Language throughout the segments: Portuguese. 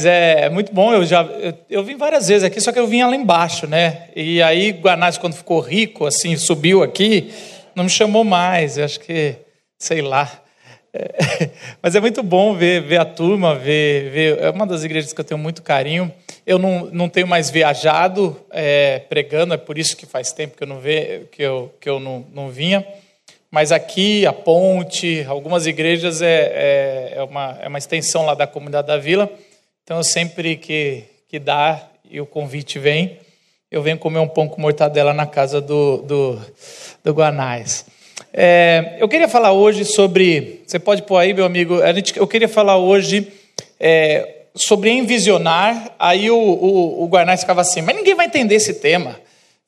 É muito bom, eu já eu, eu, vim várias vezes aqui, só que eu vinha lá embaixo, né? E aí Guanás, quando ficou rico, assim, subiu aqui, não me chamou mais, eu acho que, sei lá. É, mas é muito bom ver, ver a turma, ver, ver. É uma das igrejas que eu tenho muito carinho. Eu não, não tenho mais viajado é, pregando, é por isso que faz tempo que eu não, ve, que eu, que eu não, não vinha. Mas aqui, a ponte, algumas igrejas é, é, é, uma, é uma extensão lá da comunidade da vila. Então, sempre que, que dá e o convite vem, eu venho comer um pão com mortadela na casa do, do, do Guanais. É, eu queria falar hoje sobre. Você pode pôr aí, meu amigo? A gente, eu queria falar hoje é, sobre envisionar. Aí o, o, o Guanais ficava assim, mas ninguém vai entender esse tema.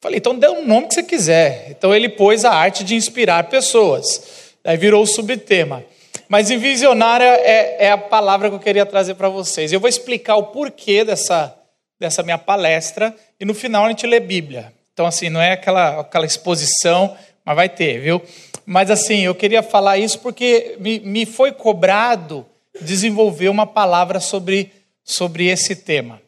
Falei, então dê um nome que você quiser. Então ele pôs a arte de inspirar pessoas. Aí virou o subtema. Mas envisionária é, é a palavra que eu queria trazer para vocês. Eu vou explicar o porquê dessa, dessa minha palestra e no final a gente lê Bíblia. Então, assim, não é aquela, aquela exposição, mas vai ter, viu? Mas, assim, eu queria falar isso porque me, me foi cobrado desenvolver uma palavra sobre, sobre esse tema.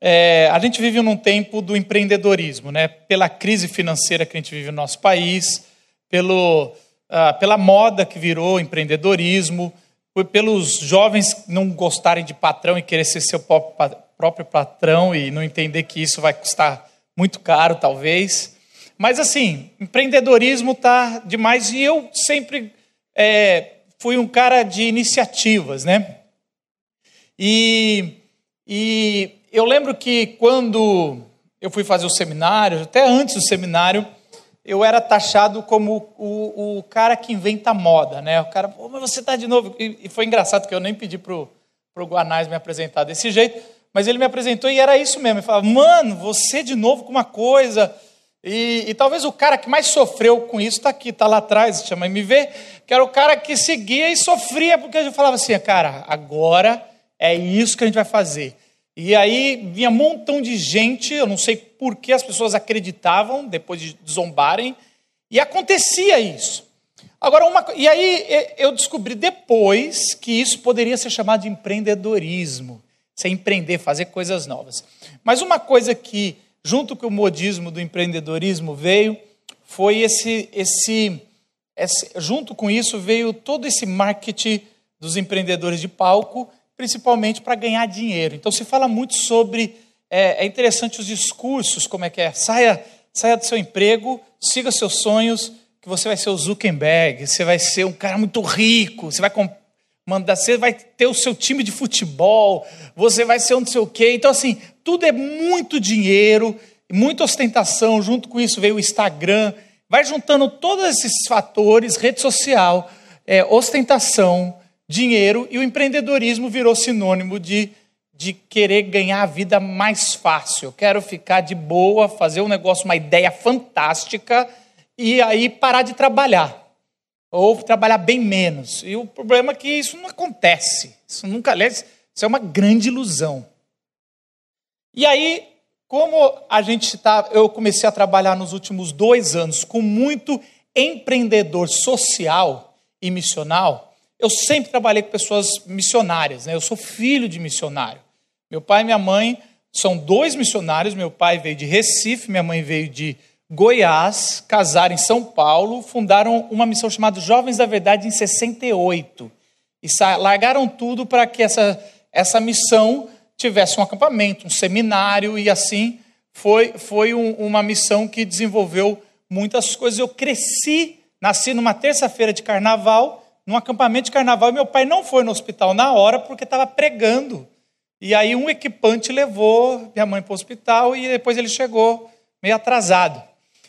É, a gente vive num tempo do empreendedorismo, né? Pela crise financeira que a gente vive no nosso país, pelo ah, pela moda que virou empreendedorismo, pelos jovens não gostarem de patrão e querer ser seu próprio patrão e não entender que isso vai custar muito caro, talvez. Mas, assim, empreendedorismo está demais e eu sempre é, fui um cara de iniciativas, né? E, e eu lembro que quando eu fui fazer o seminário, até antes do seminário, eu era taxado como o, o cara que inventa moda, né? O cara, mas você está de novo. E, e, foi engraçado que eu nem pedi pro pro Guanais me apresentar desse jeito, mas ele me apresentou e era isso mesmo. Ele falava, mano, você de novo com uma coisa. E, e talvez o cara que mais sofreu com isso está aqui, está lá atrás, chama MV, que era o cara que seguia e sofria, porque gente falava assim, cara, agora é isso que a gente vai fazer. E aí vinha um montão de gente, eu não sei por que as pessoas acreditavam, depois de zombarem, e acontecia isso. Agora, uma, e aí eu descobri depois que isso poderia ser chamado de empreendedorismo, ser empreender, fazer coisas novas. Mas uma coisa que, junto com o modismo do empreendedorismo, veio, foi esse, esse, esse junto com isso veio todo esse marketing dos empreendedores de palco, principalmente para ganhar dinheiro. Então se fala muito sobre. É, é, interessante os discursos, como é que é? Saia, saia do seu emprego, siga seus sonhos, que você vai ser o Zuckerberg, você vai ser um cara muito rico, você vai mandar, você vai ter o seu time de futebol, você vai ser um não sei o quê. Então, assim, tudo é muito dinheiro, muita ostentação, junto com isso veio o Instagram, vai juntando todos esses fatores, rede social, é, ostentação, dinheiro e o empreendedorismo virou sinônimo de, de querer ganhar a vida mais fácil. Eu quero ficar de boa, fazer um negócio, uma ideia fantástica e aí parar de trabalhar. Ou trabalhar bem menos. E o problema é que isso não acontece. Isso nunca, aliás, isso é uma grande ilusão. E aí, como a gente está, eu comecei a trabalhar nos últimos dois anos com muito empreendedor social e missional, eu sempre trabalhei com pessoas missionárias, né? Eu sou filho de missionário. Meu pai e minha mãe são dois missionários. Meu pai veio de Recife, minha mãe veio de Goiás, casaram em São Paulo, fundaram uma missão chamada Jovens da Verdade em 68. E largaram tudo para que essa, essa missão tivesse um acampamento, um seminário, e assim foi, foi um, uma missão que desenvolveu muitas coisas. Eu cresci, nasci numa terça-feira de carnaval num acampamento de carnaval, e meu pai não foi no hospital na hora porque estava pregando. E aí um equipante levou minha mãe para o hospital e depois ele chegou meio atrasado.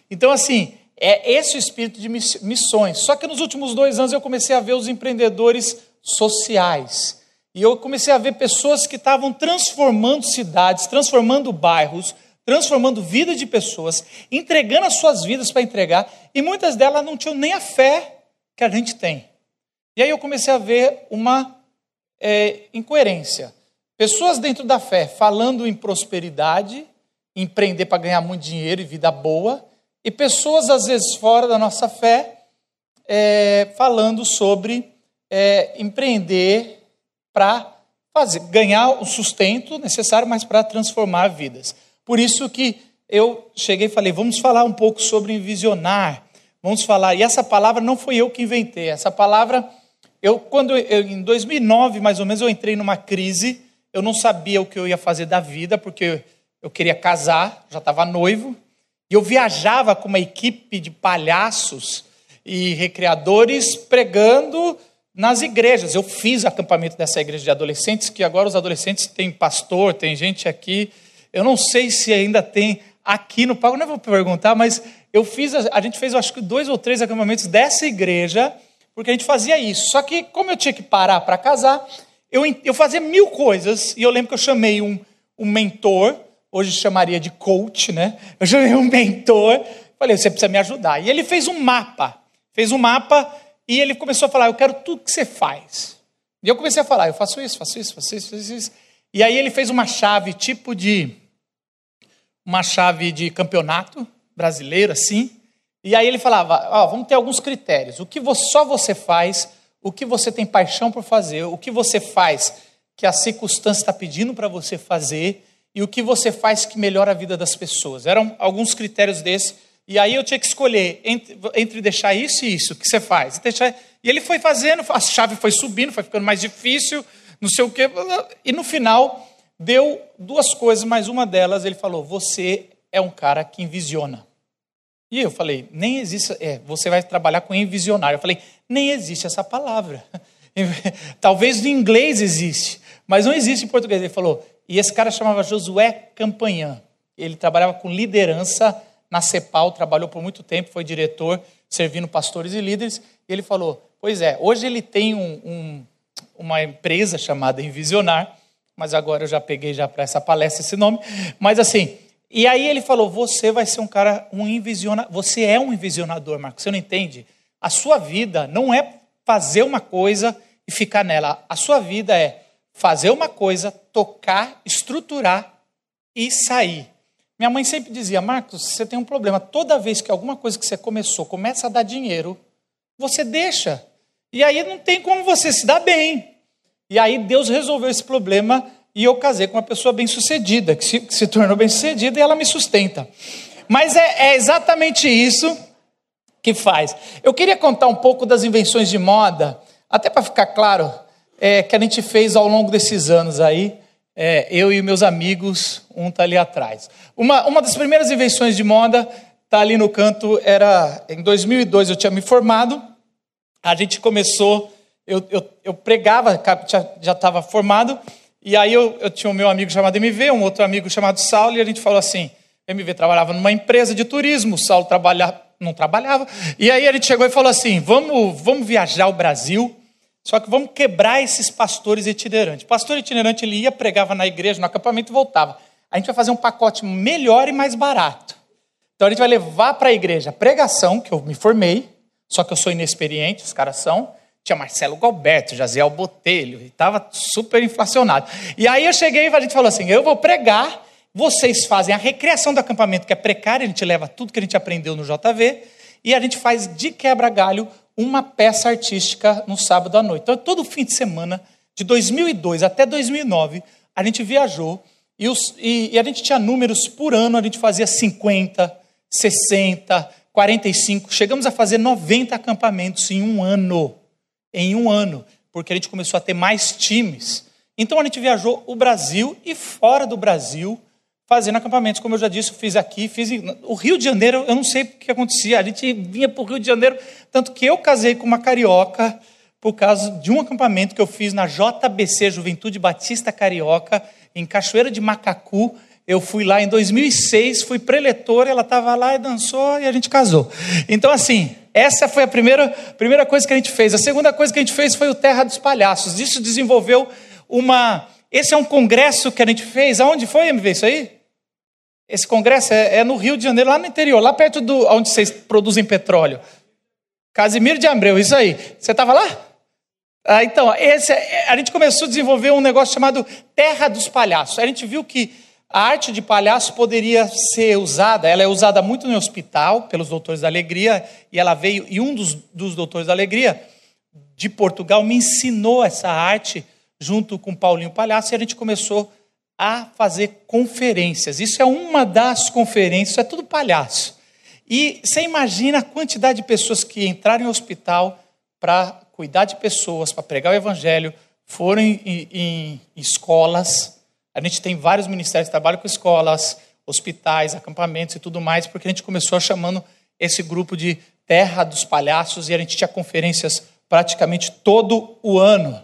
Então, assim, é esse o espírito de missões. Só que nos últimos dois anos eu comecei a ver os empreendedores sociais. E eu comecei a ver pessoas que estavam transformando cidades, transformando bairros, transformando vida de pessoas, entregando as suas vidas para entregar, e muitas delas não tinham nem a fé que a gente tem. E aí eu comecei a ver uma é, incoerência. Pessoas dentro da fé falando em prosperidade, empreender para ganhar muito dinheiro e vida boa, e pessoas, às vezes, fora da nossa fé, é, falando sobre é, empreender para fazer, ganhar o sustento necessário, mas para transformar vidas. Por isso que eu cheguei e falei, vamos falar um pouco sobre visionar. Vamos falar. E essa palavra não foi eu que inventei. Essa palavra, eu quando eu, em 2009 mais ou menos eu entrei numa crise. Eu não sabia o que eu ia fazer da vida porque eu queria casar, já estava noivo. E eu viajava com uma equipe de palhaços e recreadores pregando nas igrejas. Eu fiz acampamento dessa igreja de adolescentes, que agora os adolescentes têm pastor, tem gente aqui. Eu não sei se ainda tem aqui no palco, não vou perguntar, mas eu fiz, a gente fez acho que dois ou três acampamentos dessa igreja, porque a gente fazia isso. Só que, como eu tinha que parar para casar, eu, eu fazia mil coisas, e eu lembro que eu chamei um, um mentor, hoje chamaria de coach, né? Eu chamei um mentor, falei, você precisa me ajudar. E ele fez um mapa, fez um mapa e ele começou a falar: Eu quero tudo que você faz. E eu comecei a falar: Eu faço isso, faço isso, faço isso, faço isso. E aí ele fez uma chave tipo de. Uma chave de campeonato brasileiro, assim. E aí ele falava: Ó, vamos ter alguns critérios. O que só você faz, o que você tem paixão por fazer, o que você faz que a circunstância está pedindo para você fazer e o que você faz que melhora a vida das pessoas. Eram alguns critérios desses e aí eu tinha que escolher entre, entre deixar isso e isso. O que você faz? Deixar... E ele foi fazendo, a chave foi subindo, foi ficando mais difícil, não sei o quê. E no final, deu duas coisas, mas uma delas ele falou: Você é um cara que envisiona. E eu falei: Nem existe. É, você vai trabalhar com envisionário. Eu falei: Nem existe essa palavra. Talvez no inglês existe, mas não existe em português. Ele falou: E esse cara chamava Josué Campanhã. Ele trabalhava com liderança na CEPAL, trabalhou por muito tempo, foi diretor, servindo pastores e líderes, e ele falou: Pois é, hoje ele tem um, um, uma empresa chamada Envisionar, mas agora eu já peguei já para essa palestra esse nome, mas assim, e aí ele falou: Você vai ser um cara, um envisionador, você é um envisionador, Marcos, você não entende? A sua vida não é fazer uma coisa e ficar nela, a sua vida é fazer uma coisa, tocar, estruturar e sair. Minha mãe sempre dizia: Marcos, você tem um problema. Toda vez que alguma coisa que você começou começa a dar dinheiro, você deixa. E aí não tem como você se dar bem. E aí Deus resolveu esse problema e eu casei com uma pessoa bem-sucedida, que se, que se tornou bem-sucedida e ela me sustenta. Mas é, é exatamente isso que faz. Eu queria contar um pouco das invenções de moda, até para ficar claro, é, que a gente fez ao longo desses anos aí é, eu e meus amigos, um está ali atrás. Uma, uma das primeiras invenções de moda está ali no canto, era em 2002 eu tinha me formado, a gente começou, eu, eu, eu pregava, já estava formado, e aí eu, eu tinha um meu amigo chamado MV, um outro amigo chamado Saulo, e a gente falou assim, MV trabalhava numa empresa de turismo, Saulo trabalha, não trabalhava, e aí a gente chegou e falou assim, vamos, vamos viajar o Brasil, só que vamos quebrar esses pastores itinerantes. Pastor itinerante ele ia, pregava na igreja, no acampamento e voltava. A gente vai fazer um pacote melhor e mais barato. Então a gente vai levar para a igreja a pregação, que eu me formei, só que eu sou inexperiente, os caras são. Tinha Marcelo Galberto, Jaziel Botelho, e estava super inflacionado. E aí eu cheguei e a gente falou assim: eu vou pregar, vocês fazem a recreação do acampamento, que é precária, a gente leva tudo que a gente aprendeu no JV, e a gente faz de quebra-galho uma peça artística no sábado à noite. Então, todo fim de semana, de 2002 até 2009, a gente viajou e, os, e, e, a gente tinha números por ano, a gente fazia 50, 60, 45, chegamos a fazer 90 acampamentos em um ano. Em um ano, porque a gente começou a ter mais times. Então a gente viajou o Brasil e fora do Brasil, fazendo acampamentos, como eu já disse, eu fiz aqui, fiz o Rio de Janeiro, eu não sei o que acontecia, a gente vinha para o Rio de Janeiro, tanto que eu casei com uma carioca por causa de um acampamento que eu fiz na JBC, Juventude Batista Carioca, em Cachoeira de Macacu, eu fui lá em 2006, fui preletor, ela estava lá e dançou e a gente casou. Então, assim, essa foi a primeira, primeira coisa que a gente fez. A segunda coisa que a gente fez foi o Terra dos Palhaços. Isso desenvolveu uma. Esse é um congresso que a gente fez. Aonde foi, MV, isso aí? Esse congresso é, é, no Rio de Janeiro, lá no interior, lá perto do onde vocês produzem petróleo. Casimiro de Abreu, isso aí. Você estava lá? Ah, então, esse, é, a gente começou a desenvolver um negócio chamado Terra dos Palhaços. A gente viu que a arte de palhaço poderia ser usada, ela é usada muito no hospital, pelos doutores da alegria, e ela veio, e um dos, dos doutores da alegria de Portugal me ensinou essa arte junto com Paulinho Palhaço, e a gente começou a fazer conferências. Isso é uma das conferências, é tudo palhaço. E você imagina a quantidade de pessoas que entraram em hospital para cuidar de pessoas, para pregar o evangelho, foram em, em, em, escolas. A gente tem vários ministérios que trabalham com escolas, hospitais, acampamentos e tudo mais, porque a gente começou chamando esse grupo de Terra dos Palhaços e a gente tinha conferências praticamente todo o ano.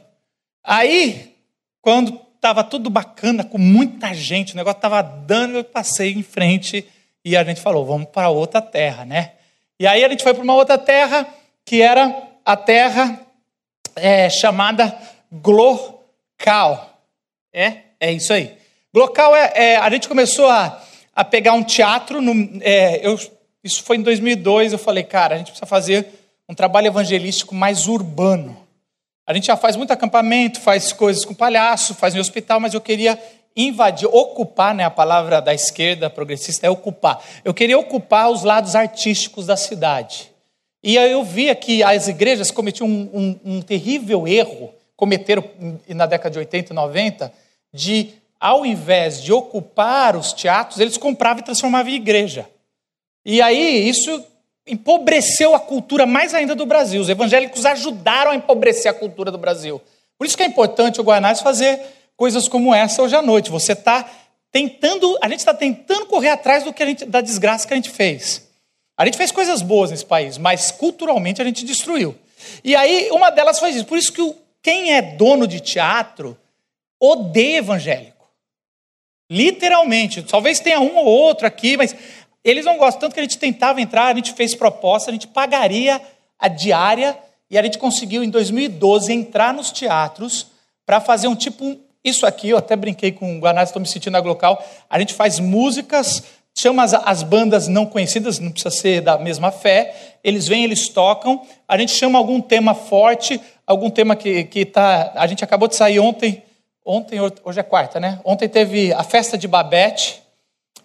Aí, quando estava tudo bacana, com muita gente, o negócio estava dando, eu passei em frente e a gente falou, vamos para outra terra, né? E aí a gente foi para uma outra terra, que era a terra é, chamada Glocal. É? É isso aí. Glocal é, é, a gente começou a, a pegar um teatro, no, é, eu, isso foi em 2002, eu falei, cara, a gente precisa fazer um trabalho evangelístico mais urbano. A gente já faz muito acampamento, faz coisas com palhaço, faz em hospital, mas eu queria invadir, ocupar, né, a palavra da esquerda progressista é ocupar. Eu queria ocupar os lados artísticos da cidade. E aí eu via que as igrejas cometiam um, um, um terrível erro, cometeram na década de 80 e 90, de, ao invés de ocupar os teatros, eles compravam e transformavam em igreja. E aí isso empobreceu a cultura mais ainda do Brasil. Os evangélicos ajudaram a empobrecer a cultura do Brasil. Por isso que é importante o Guanás fazer coisas como essa hoje à noite. Você está tentando, a gente está tentando correr atrás do que a gente, da desgraça que a gente fez. A gente fez coisas boas nesse país, mas culturalmente a gente destruiu. E aí uma delas foi isso. Por isso que quem é dono de teatro odeia evangélico. Literalmente. Talvez tenha um ou outro aqui, mas eles não gostam tanto que a gente tentava entrar, a gente fez proposta, a gente pagaria a diária e a gente conseguiu em 2012 entrar nos teatros para fazer um tipo isso aqui, eu até brinquei com o Guanás, estou me sentindo agrocal. A gente faz músicas, chama as, as, bandas não conhecidas, não precisa ser da mesma fé. Eles vêm, eles tocam. A gente chama algum tema forte, algum tema que está. A gente acabou de sair ontem. Ontem, hoje é quarta, né? Ontem teve a festa de Babette.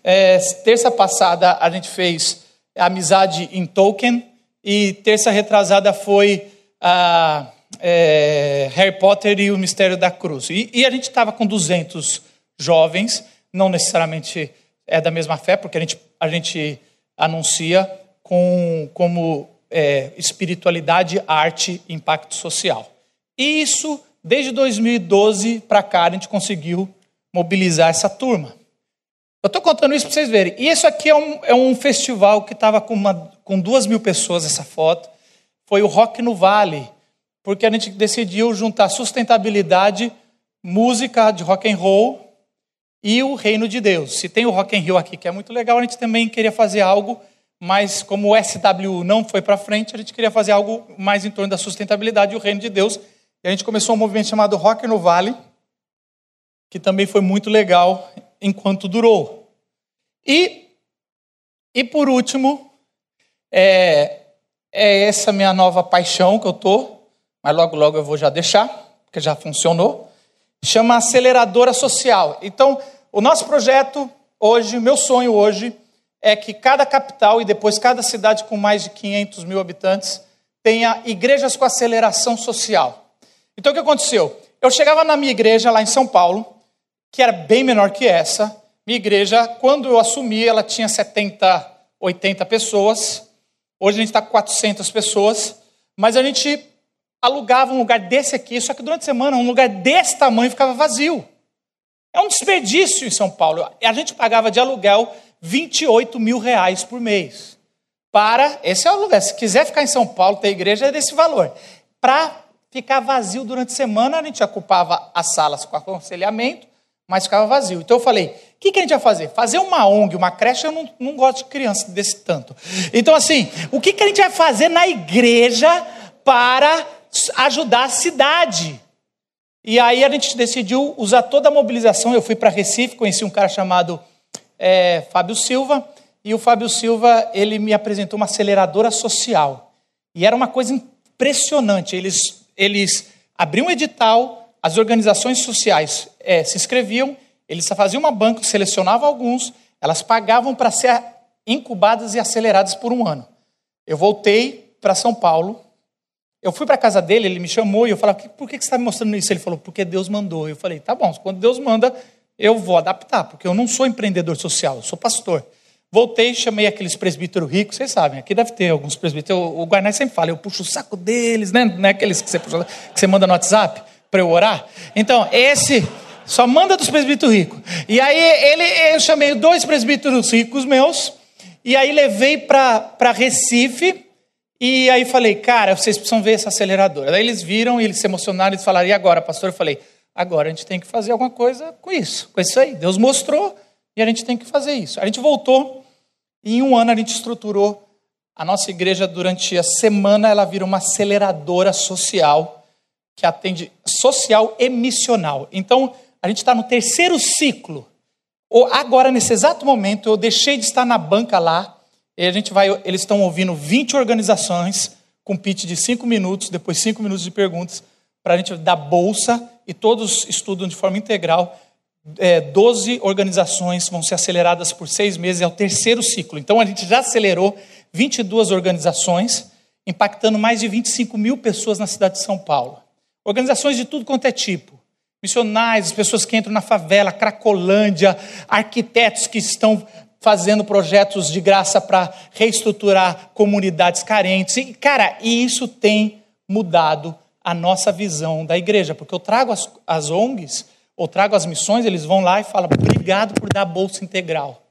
É, terça passada a gente fez Amizade em Tolkien. E terça retrasada foi a é, Harry Potter e o Mistério da Cruz. E, e a gente estava com 200 jovens, não necessariamente é da mesma fé, porque a gente, a gente anuncia com, como é, espiritualidade, arte impacto social. E isso, desde 2012 para cá, a gente conseguiu mobilizar essa turma. Eu estou contando isso para vocês verem. E isso aqui é um, é um festival que estava com, com duas mil pessoas, essa foto. Foi o Rock no Vale, porque a gente decidiu juntar sustentabilidade, música de rock and roll e o reino de Deus. Se tem o rock and roll aqui que é muito legal, a gente também queria fazer algo, mas como o SW não foi para frente, a gente queria fazer algo mais em torno da sustentabilidade e o reino de Deus. E a gente começou um movimento chamado Rock no Vale, que também foi muito legal enquanto durou. E, e por último, é, é essa minha nova paixão que eu estou, mas logo, logo eu vou já deixar, porque já funcionou. Chama Aceleradora Social. Então, o nosso projeto hoje, meu sonho hoje, é que cada capital e depois cada cidade com mais de 500 mil habitantes tenha igrejas com aceleração social. Então, o que aconteceu? Eu chegava na minha igreja lá em São Paulo, que era bem menor que essa. Minha igreja, quando eu assumi, ela tinha 70, 80 pessoas. Hoje a gente está com 400 pessoas. Mas a gente alugava um lugar desse aqui, só que durante a semana um lugar desse tamanho ficava vazio. É um desperdício em São Paulo. A gente pagava de aluguel 28 mil reais por mês. Para, esse é o lugar, se quiser ficar em São Paulo, ter igreja, é desse valor. Para ficar vazio durante a semana, a gente ocupava as salas com aconselhamento, mas ficava vazio. Então eu falei, o que, que, a gente vai fazer? Fazer uma ONG, uma creche, eu não, não gosto de criança desse tanto. Então assim, o que, que a gente vai fazer na igreja para ajudar a cidade. E aí a gente decidiu usar toda a mobilização. Eu fui para Recife, conheci um cara chamado é, Fábio Silva, e o Fábio Silva ele me apresentou uma aceleradora social. E era uma coisa impressionante. Eles, eles abriam um edital, as organizações sociais é, se inscreviam, eles faziam uma banca, selecionavam alguns, elas pagavam para ser incubadas e aceleradas por um ano. Eu voltei para São Paulo Eu fui para a casa dele, ele me chamou e eu falava, por que você está me mostrando isso? Ele falou, porque Deus mandou. Eu falei, tá bom, quando Deus manda, eu vou adaptar, porque eu não sou empreendedor social, eu sou pastor. Voltei, chamei aqueles presbíteros ricos, vocês sabem, aqui deve ter alguns presbíteros. O Guarnay sempre fala, eu puxo o saco deles, né? Não é aqueles que você, puxa, que você manda no WhatsApp para eu orar? Então, esse só manda dos presbíteros ricos. E aí ele, eu chamei dois presbíteros ricos meus, e aí levei para Recife, e aí falei, cara, vocês precisam ver essa aceleradora. Daí eles viram e eles se emocionaram, eles falaram, e agora, pastor? Eu falei, agora a gente tem que fazer alguma coisa com isso, com isso aí. Deus mostrou e a gente tem que fazer isso. A gente voltou e em um ano a gente estruturou a nossa igreja durante a semana, ela vira uma aceleradora social que atende social e missional. Então, a gente está no terceiro ciclo. Agora, nesse exato momento, eu deixei de estar na banca lá e a gente vai, eles estão ouvindo 20 organizações com pitch de 5 minutos, depois 5 minutos de perguntas, para a gente dar bolsa e todos estudam de forma integral. É, 12 organizações vão ser aceleradas por seis meses, é o terceiro ciclo. Então a gente já acelerou 22 organizações, impactando mais de 25 mil pessoas na cidade de São Paulo. Organizações de tudo quanto é tipo. Missionais, pessoas que entram na favela, Cracolândia, arquitetos que estão fazendo projetos de graça para reestruturar comunidades carentes. E, cara, e isso tem mudado a nossa visão da igreja, porque eu trago as, as ONGs, ou trago as missões, eles vão lá e falam, obrigado por dar bolsa integral.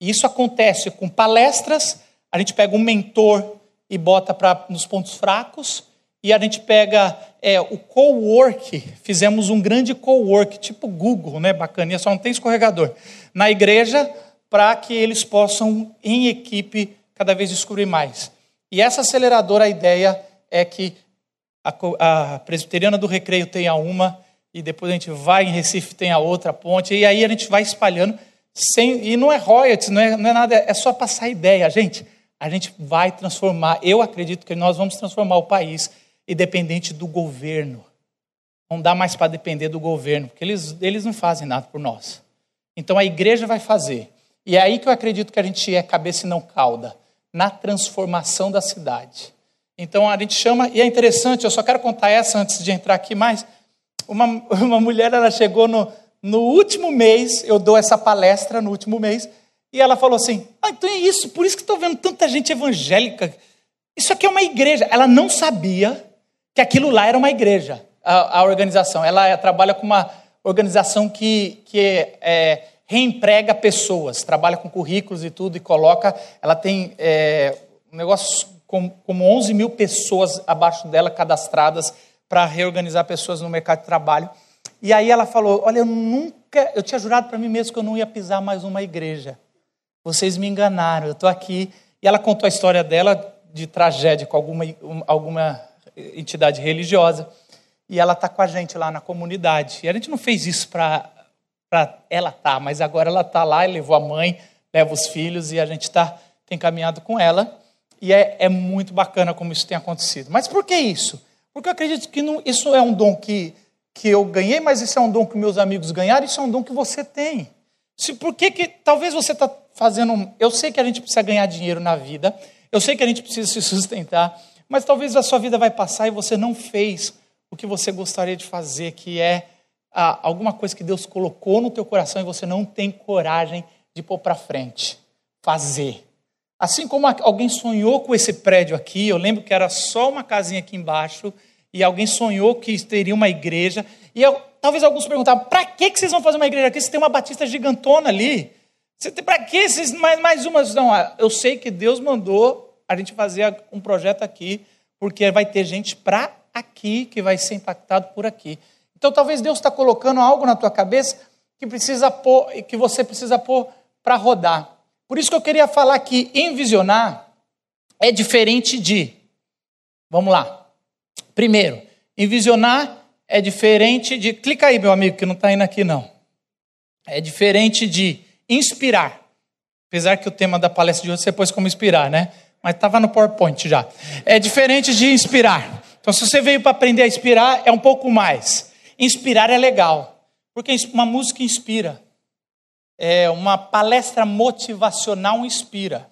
E isso acontece com palestras, a gente pega um mentor e bota pra, nos pontos fracos, e a gente pega é, o co-work, fizemos um grande co-work, tipo Google, né, bacaninha, só não tem escorregador. Na igreja, para que eles possam, em equipe, cada vez descobrir mais. E essa aceleradora, a ideia é que a, a presbiteriana do Recreio tenha uma, e depois a gente vai em Recife, tem a outra ponte, e aí a gente vai espalhando, sem, e não é royalties, não é, não é nada, é só passar ideia. Gente, a gente vai transformar, eu acredito que nós vamos transformar o país, independente do governo. Não dá mais para depender do governo, porque eles, eles não fazem nada por nós. Então a igreja vai fazer. E é aí que eu acredito que a gente é cabeça e não cauda na transformação da cidade. Então a gente chama, e é interessante, eu só quero contar essa antes de entrar aqui mais. Uma, uma mulher, ela chegou no, no último mês, eu dou essa palestra no último mês, e ela falou assim: ah, então é isso, por isso que estou vendo tanta gente evangélica. Isso aqui é uma igreja. Ela não sabia que aquilo lá era uma igreja, a, a organização. Ela trabalha com uma organização que, que é, reemprega pessoas, trabalha com currículos e tudo e coloca. Ela tem é, um negócio com, como 11 mil pessoas abaixo dela cadastradas para reorganizar pessoas no mercado de trabalho. E aí ela falou: Olha, eu nunca, eu tinha jurado para mim mesmo que eu não ia pisar mais uma igreja. Vocês me enganaram, eu estou aqui. E ela contou a história dela de tragédia com alguma, alguma entidade religiosa. E ela está com a gente lá na comunidade. E a gente não fez isso para para ela tá, mas agora ela está lá e levou a mãe, leva os filhos e a gente tá, tem caminhado com ela. E é, é muito bacana como isso tem acontecido. Mas por que isso? Porque eu acredito que não, isso é um dom que, que eu ganhei, mas isso é um dom que meus amigos ganharam, isso é um dom que você tem. Se, por que, que talvez você está fazendo. Eu sei que a gente precisa ganhar dinheiro na vida, eu sei que a gente precisa se sustentar, mas talvez a sua vida vai passar e você não fez o que você gostaria de fazer, que é ah, alguma coisa que Deus colocou no teu coração e você não tem coragem de pôr para frente, fazer. Assim como alguém sonhou com esse prédio aqui, eu lembro que era só uma casinha aqui embaixo, e alguém sonhou que teria uma igreja, e eu, talvez alguns perguntavam: para que vocês vão fazer uma igreja aqui se tem uma batista gigantona ali? Para que vocês mais, mais uma? Não, eu sei que Deus mandou a gente fazer um projeto aqui, porque vai ter gente para aqui que vai ser impactado por aqui. Então talvez Deus está colocando algo na tua cabeça que precisa pôr, que você precisa pôr para rodar. Por isso que eu queria falar que envisionar é diferente de. Vamos lá. Primeiro, envisionar é diferente de. Clica aí, meu amigo, que não está indo aqui não. É diferente de inspirar. Apesar que o tema da palestra de hoje você pôs como inspirar, né? Mas estava no PowerPoint já. É diferente de inspirar. Então, se você veio para aprender a inspirar, é um pouco mais. Inspirar é legal, porque uma música inspira. É, uma palestra motivacional inspira.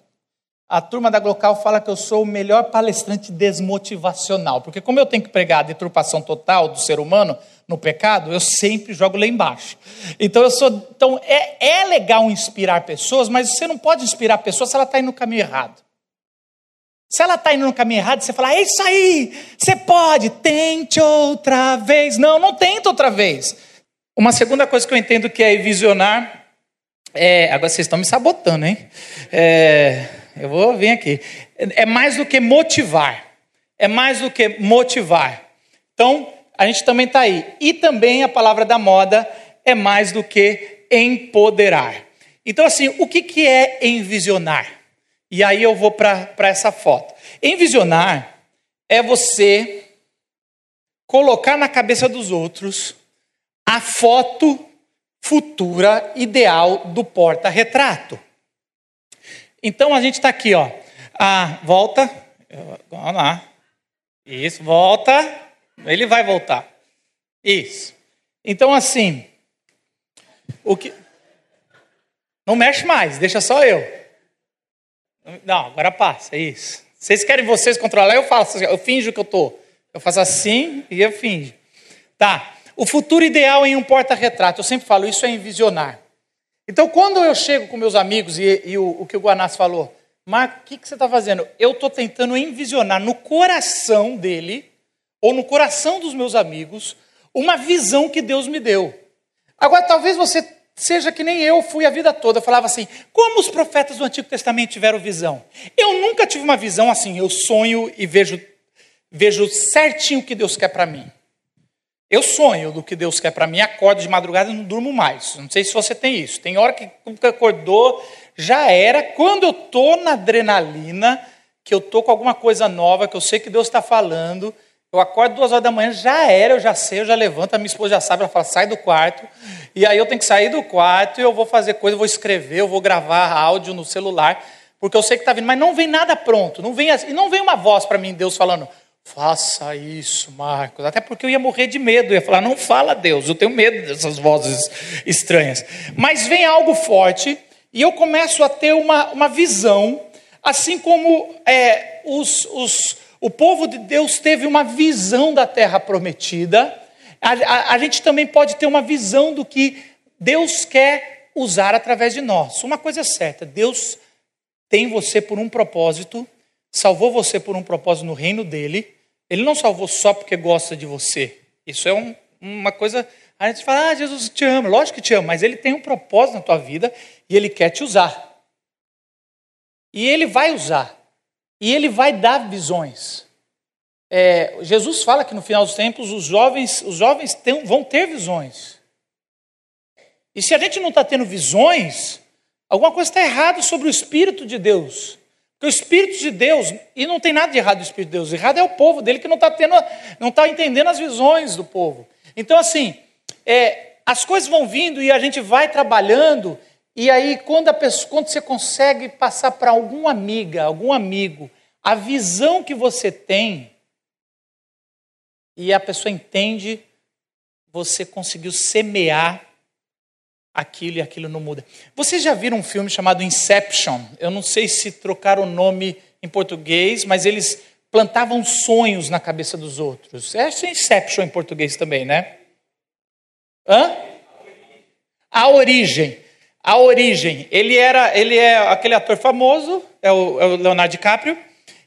a turma da Glocal fala que eu sou o melhor palestrante desmotivacional, porque como eu tenho que pregar a deturpação total do ser humano no pecado, eu sempre jogo lá embaixo. Então eu sou, então é, é legal inspirar pessoas, mas você não pode inspirar pessoas se ela está indo no caminho errado. Se ela está indo no caminho errado, você fala, é isso aí, você pode, tente outra vez. Não, não tenta outra vez. Uma segunda coisa que eu entendo que é visionar, é, agora vocês estão me sabotando, hein? É, eu vou vir aqui. É mais do que motivar. É mais do que motivar. Então, a gente também está aí. E também a palavra da moda é mais do que empoderar. Então, assim, o que, que é envisionar? E aí eu vou para essa foto. Envisionar é você colocar na cabeça dos outros a foto futura ideal do porta-retrato. Então a gente está aqui, ó. Ah, volta. Vamos lá. Isso, volta. Ele vai voltar. Isso. Então, assim, o que. Não mexe mais, deixa só eu. Não, agora passa, isso. Vocês querem vocês controlar? Eu faço, eu finjo que eu tô. Eu faço assim e eu finjo. Tá. O futuro ideal em um porta-retrato. Eu sempre falo, isso é envisionar. Então, quando eu chego com meus amigos e, e o, o, que o Guanás falou, Marco, o que, que você está fazendo? Eu estou tentando envisionar no coração dele, ou no coração dos meus amigos, uma visão que Deus me deu. Agora, talvez você seja que nem eu fui a vida toda. Eu falava assim: como os profetas do Antigo Testamento tiveram visão? Eu nunca tive uma visão assim, eu sonho e vejo, vejo certinho o que Deus quer para mim. Eu sonho do que Deus quer para mim, acordo de madrugada e não durmo mais. Não sei se você tem isso. Tem hora que acordou, já era. Quando eu estou na adrenalina, que eu estou com alguma coisa nova, que eu sei que Deus está falando, eu acordo duas horas da manhã, já era, eu já sei, eu já levanto, a minha esposa já sabe, ela fala, sai do quarto. E aí eu tenho que sair do quarto e eu vou fazer coisa, eu vou escrever, eu vou gravar áudio no celular, porque eu sei que está vindo, mas não vem nada pronto, não vem, e não vem uma voz para mim, Deus falando, Faça isso, Marcos. Até porque eu ia morrer de medo. Eu ia falar, não fala Deus, eu tenho medo dessas vozes estranhas. Mas vem algo forte e eu começo a ter uma, uma visão, assim como é, os, os, o povo de Deus teve uma visão da terra prometida, a, a, a gente também pode ter uma visão do que Deus quer usar através de nós. Uma coisa é certa: Deus tem você por um propósito, salvou você por um propósito no reino dele ele não salvou só porque gosta de você. Isso é um, uma coisa. A gente fala, ah, Jesus te ama. Lógico que te ama, mas ele tem um propósito na tua vida e ele quer te usar. E ele vai usar. E ele vai dar visões. É, Jesus fala que no final dos tempos os jovens, os jovens vão ter visões. E se a gente não está tendo visões, alguma coisa está errada sobre o Espírito de Deus. Porque o Espírito de Deus, e não tem nada de errado no Espírito de Deus, errado é o povo dele que não está tendo, não está entendendo as visões do povo. Então, assim, é, as coisas vão vindo e a gente vai trabalhando, e aí quando, a pessoa, quando você consegue passar para alguma amiga, algum amigo, a visão que você tem, e a pessoa entende, você conseguiu semear aquilo e aquilo não muda. Vocês já viram um filme chamado Inception? Eu não sei se trocaram o nome em português, mas eles plantavam sonhos na cabeça dos outros. É Inception em português também, né? Hã? A origem. A origem. Ele era, ele é aquele ator famoso, é o, é o Leonardo DiCaprio,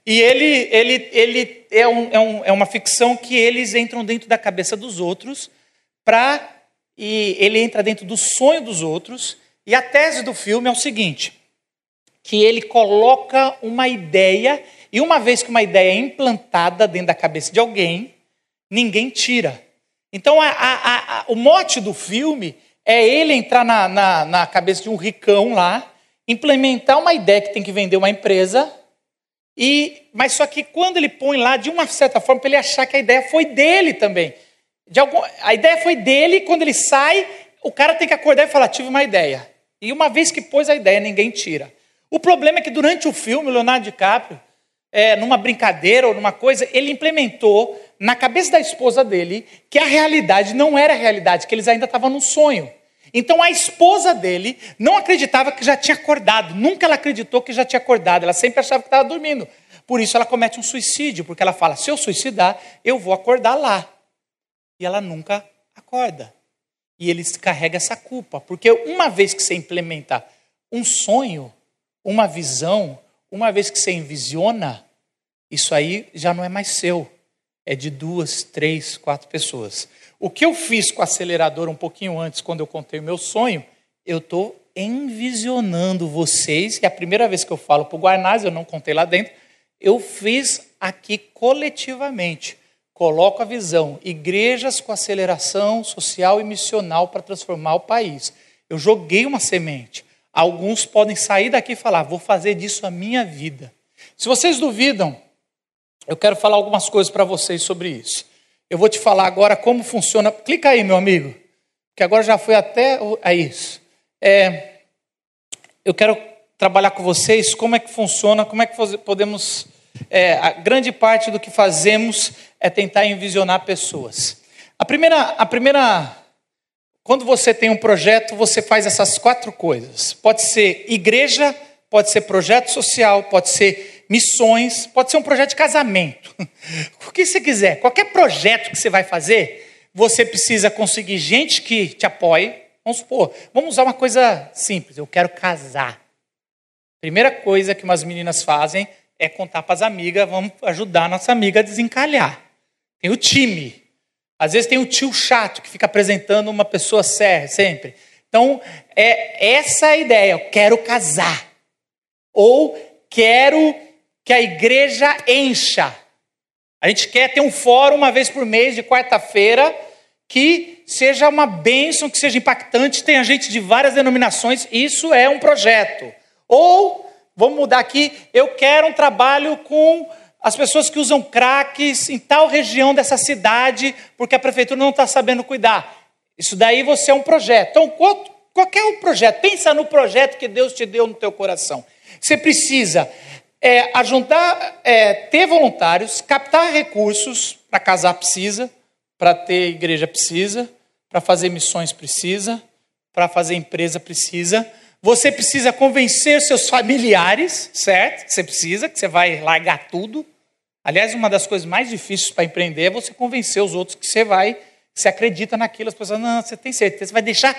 e ele, ele, ele é, um, é, um, é uma ficção que eles entram dentro da cabeça dos outros para e ele entra dentro do sonho dos outros. E a tese do filme é o seguinte: que ele coloca uma ideia, e uma vez que uma ideia é implantada dentro da cabeça de alguém, ninguém tira. Então, a, a, a, o mote do filme é ele entrar na, na, na cabeça de um ricão lá, implementar uma ideia que tem que vender uma empresa, e mas só que quando ele põe lá, de uma certa forma, para ele achar que a ideia foi dele também. Algum, a ideia foi dele, quando ele sai, o cara tem que acordar e falar: tive uma ideia. E uma vez que pôs a ideia, ninguém tira. O problema é que durante o filme, o Leonardo DiCaprio, é, numa brincadeira ou numa coisa, ele implementou na cabeça da esposa dele que a realidade não era a realidade, que eles ainda estavam no sonho. Então a esposa dele não acreditava que já tinha acordado, nunca ela acreditou que já tinha acordado, ela sempre achava que estava dormindo. Por isso ela comete um suicídio, porque ela fala: se eu suicidar, eu vou acordar lá. E ela nunca acorda. E ele carrega essa culpa, porque uma vez que você implementa um sonho, uma visão, uma vez que você envisiona, isso aí já não é mais seu, é de duas, três, quatro pessoas. O que eu fiz com o acelerador um pouquinho antes, quando eu contei o meu sonho, eu estou envisionando vocês, e é a primeira vez que eu falo para o Guarnaz, eu não contei lá dentro, eu fiz aqui coletivamente. Coloco a visão, igrejas com aceleração social e missional para transformar o país. Eu joguei uma semente. Alguns podem sair daqui e falar: vou fazer disso a minha vida. Se vocês duvidam, eu quero falar algumas coisas para vocês sobre isso. Eu vou te falar agora como funciona. Clica aí, meu amigo, que agora já foi até a isso. É, eu quero trabalhar com vocês como é que funciona, como é que podemos. É, a grande parte do que fazemos é tentar envisionar pessoas. A primeira, a primeira quando você tem um projeto, você faz essas quatro coisas. Pode ser igreja, pode ser projeto social, pode ser missões, pode ser um projeto de casamento. O que você quiser. Qualquer projeto que você vai fazer, você precisa conseguir gente que te apoie. Vamos supor, vamos usar uma coisa simples. Eu quero casar. Primeira coisa que umas meninas fazem é contar para as amigas, vamos ajudar a nossa amiga a desencalhar. Tem o time. Às vezes tem um tio chato que fica apresentando uma pessoa séria sempre. Então, é essa a ideia. Eu quero casar. Ou quero que a igreja encha. A gente quer ter um fórum uma vez por mês, de quarta-feira, que seja uma bênção, que seja impactante, tenha gente de várias denominações. Isso é um projeto. Ou, vamos mudar aqui, eu quero um trabalho com as pessoas que usam craques em tal região dessa cidade, porque a prefeitura não está sabendo cuidar. Isso daí você é um projeto. Então, qualquer um projeto, pensa no projeto que Deus te deu no teu coração. Você precisa é, ajuntar, é, ter voluntários, captar recursos, para casar precisa, para ter igreja precisa, para fazer missões precisa, para fazer empresa precisa. Você precisa convencer seus familiares, certo? Você precisa, que você vai largar tudo. Aliás, uma das coisas mais difíceis para empreender é você convencer os outros que você vai, que você acredita naquilo. As pessoas, não, você tem certeza, você vai deixar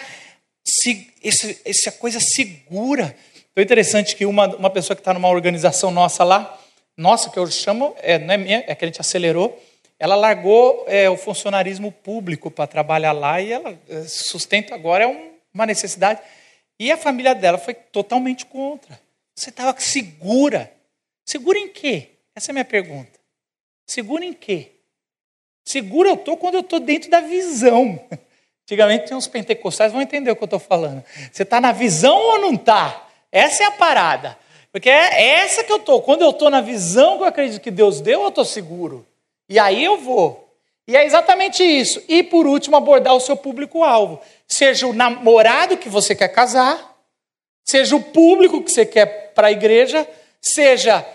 se, esse, essa coisa segura. Então é interessante que uma, uma pessoa que está numa organização nossa lá, nossa, que eu chamo, é, não é minha, é que a gente acelerou, ela largou é, o funcionarismo público para trabalhar lá e ela é, sustenta agora é um, uma necessidade. E a família dela foi totalmente contra. Você estava segura. Segura em quê? Essa é a minha pergunta. Segura em quê? Segura eu estou quando eu estou dentro da visão. Antigamente tinha uns pentecostais, vão entender o que eu estou falando. Você está na visão ou não está? Essa é a parada. Porque é essa que eu estou. Quando eu estou na visão que eu acredito que Deus deu, eu estou seguro. E aí eu vou. E é exatamente isso. E por último, abordar o seu público-alvo. Seja o namorado que você quer casar, seja o público que você quer para a igreja, seja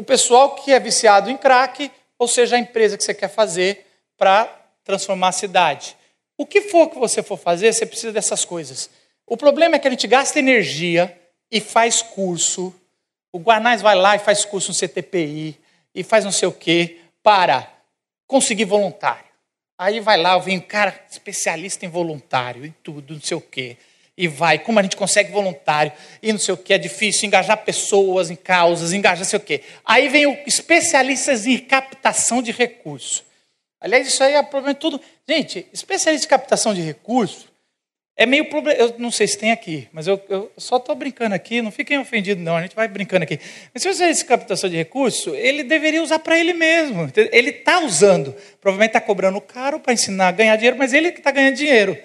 o pessoal que é viciado em crack, ou seja a empresa que você quer fazer para transformar a cidade. O que for que você for fazer, você precisa dessas coisas. O problema é que a gente gasta energia e faz curso. O Guarnaz vai lá e faz curso no CTPI e faz não sei o quê para conseguir voluntário. Aí vai lá, vem um cara especialista em voluntário e tudo, não sei o quê. E vai, como a gente consegue voluntário, e não sei o que, é difícil engajar pessoas em causas, engajar sei o quê. Aí vem o especialistas em captação de recursos. Aliás, isso aí é problema de tudo. Gente, especialista em captação de recursos é meio problema. Eu não sei se tem aqui, mas eu, eu só estou brincando aqui, não fiquem ofendidos, não, a gente vai brincando aqui. Mas se você de captação de recursos, ele deveria usar para ele mesmo. Ele está usando. Provavelmente está cobrando caro para ensinar a ganhar dinheiro, mas ele que está ganhando dinheiro.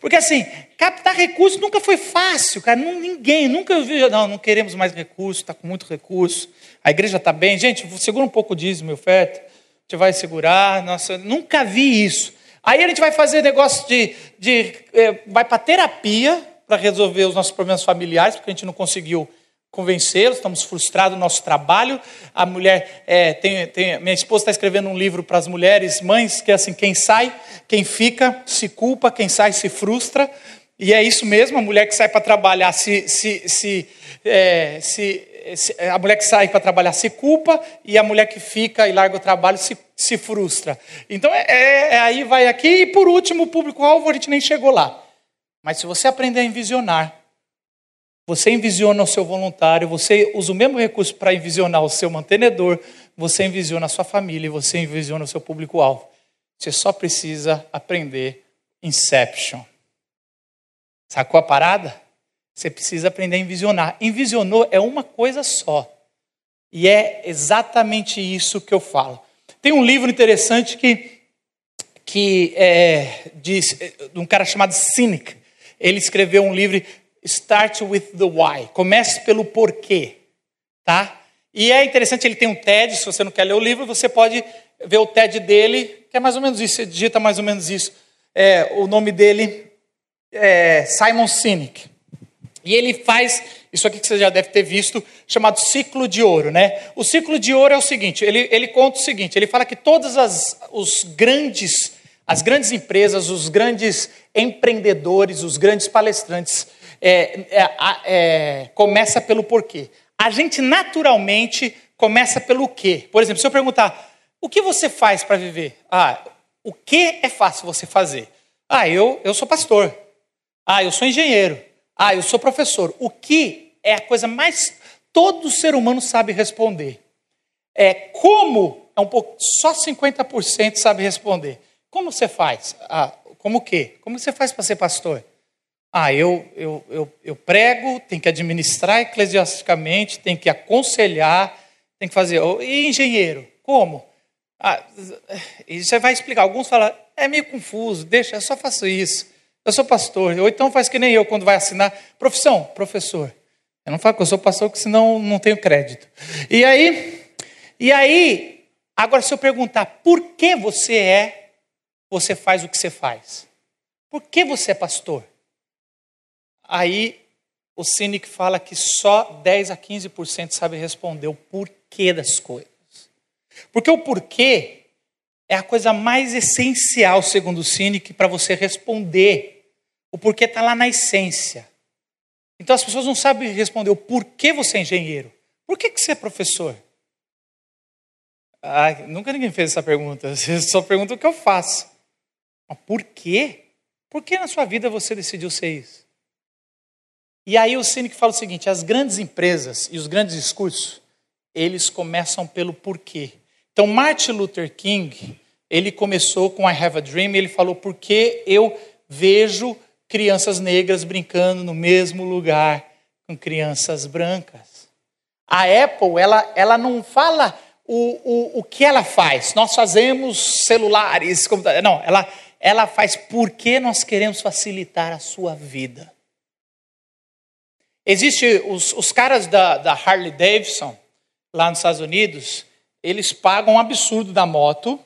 Porque assim, captar recursos nunca foi fácil, cara. Ninguém, nunca vi, não, não queremos mais recursos, está com muito recurso. A igreja está bem. Gente, segura um pouco disso, meu oferta. A gente vai segurar. Nossa, nunca vi isso. Aí a gente vai fazer negócio de. de é, vai para terapia para resolver os nossos problemas familiares, porque a gente não conseguiu convencê-los, estamos frustrados no nosso trabalho. A mulher, é, tem, tem, minha esposa está escrevendo um livro para as mulheres, mães, que é assim: quem sai, quem fica, se culpa, quem sai, se frustra. E é isso mesmo, a mulher que sai para trabalhar se, se, se, é, se, a mulher que sai para trabalhar se culpa e a mulher que fica e larga o trabalho se, se frustra. Então é, é, é aí vai aqui e por último o público-alvo a gente nem chegou lá. Mas se você aprender a envisionar, você envisiona o seu voluntário, você usa o mesmo recurso para envisionar o seu mantenedor, você envisiona a sua família você envisiona o seu público-alvo. Você só precisa aprender Inception. Sacou a parada? Você precisa aprender a envisionar. Envisionou é uma coisa só. E é exatamente isso que eu falo. Tem um livro interessante que, que é, diz, de um cara chamado Cynic. Ele escreveu um livro, Start with the Why. Comece pelo porquê. Tá? E é interessante, ele tem um TED, se você não quer ler o livro, você pode ver o TED dele, que é mais ou menos isso, você digita mais ou menos isso. É, o nome dele é Simon Sinek. E ele faz isso aqui que você já deve ter visto, chamado ciclo de ouro, né? O ciclo de ouro é o seguinte: ele, ele conta o seguinte, ele fala que todas as os grandes, as grandes empresas, os grandes empreendedores, os grandes palestrantes, é, é, é, começa pelo porquê. A gente naturalmente começa pelo quê? Por exemplo, se eu perguntar, o que você faz para viver? Ah, o que é fácil você fazer? Ah, eu, eu sou pastor. Ah, eu sou engenheiro. Ah, eu sou professor. O que é a coisa mais todo ser humano sabe responder? É como é um pouco só 50% sabe responder. Como você faz? Ah, como o quê? Como você faz para ser pastor? Ah, eu, eu, eu, eu prego, tem que administrar eclesiasticamente, tem que aconselhar, tem que fazer. E engenheiro? Como? Ah, e você vai explicar. Alguns falam, é meio confuso, deixa, eu só faço isso. Eu sou pastor. Ou então faz que nem eu quando vai assinar. Profissão, professor. Eu não falo que eu sou pastor, porque senão não tenho crédito. E aí, e aí, agora se eu perguntar por que você é, você faz o que você faz. Por que você é pastor? Aí o cínico fala que só 10 a 15% sabe responder o porquê das coisas. Porque o porquê é a coisa mais essencial, segundo o cínico, para você responder. O porquê está lá na essência. Então as pessoas não sabem responder o porquê você é engenheiro. Por que, que você é professor? Ah, nunca ninguém fez essa pergunta. Você só pergunta o que eu faço. Mas por quê? Por que na sua vida você decidiu ser isso? E aí o Cine fala o seguinte: as grandes empresas e os grandes discursos, eles começam pelo porquê. Então Martin Luther King, ele começou com I Have a Dream, ele falou porque eu vejo crianças negras brincando no mesmo lugar com crianças brancas. A Apple, ela, ela não fala o, o, o que ela faz. Nós fazemos celulares, não, ela, ela faz porque nós queremos facilitar a sua vida. Existe os, os caras da, da Harley Davidson, lá nos Estados Unidos, eles pagam um absurdo da moto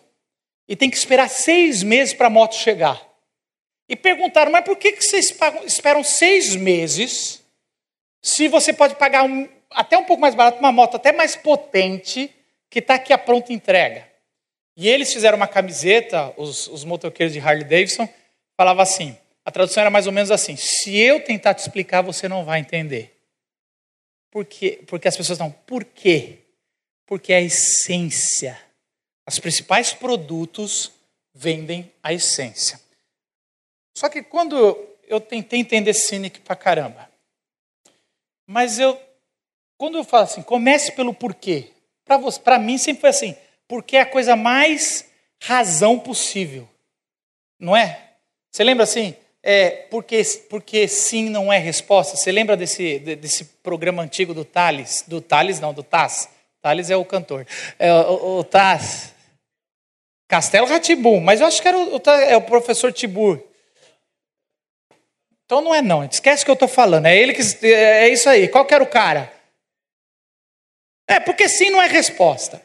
e tem que esperar seis meses para a moto chegar. E perguntaram, mas por que, que vocês pagam, esperam seis meses se você pode pagar um, até um pouco mais barato uma moto até mais potente que está aqui a pronta entrega? E eles fizeram uma camiseta, os, os motoqueiros de Harley Davidson, falava assim: a tradução era mais ou menos assim: se eu tentar te explicar, você não vai entender. Por quê? Porque as pessoas não. Por quê? Porque é a essência. Os principais produtos vendem a essência. Só que quando eu tentei entender Cynic pra caramba, mas eu, quando eu falo assim, comece pelo porquê. Para mim sempre foi assim, porque é a coisa mais razão possível. Não é? Você lembra assim? É, porque, porque sim não é resposta. Você lembra desse, desse programa antigo do Thales? Do Thales, não, do Taz. Thales é o cantor. É, o, o Taz. Castelo Ratibum, mas eu acho que era o, o, é o professor Tibur. Então não é não, esquece o que eu estou falando. É ele que é, é isso aí. Qual que era o cara? É porque sim não é resposta.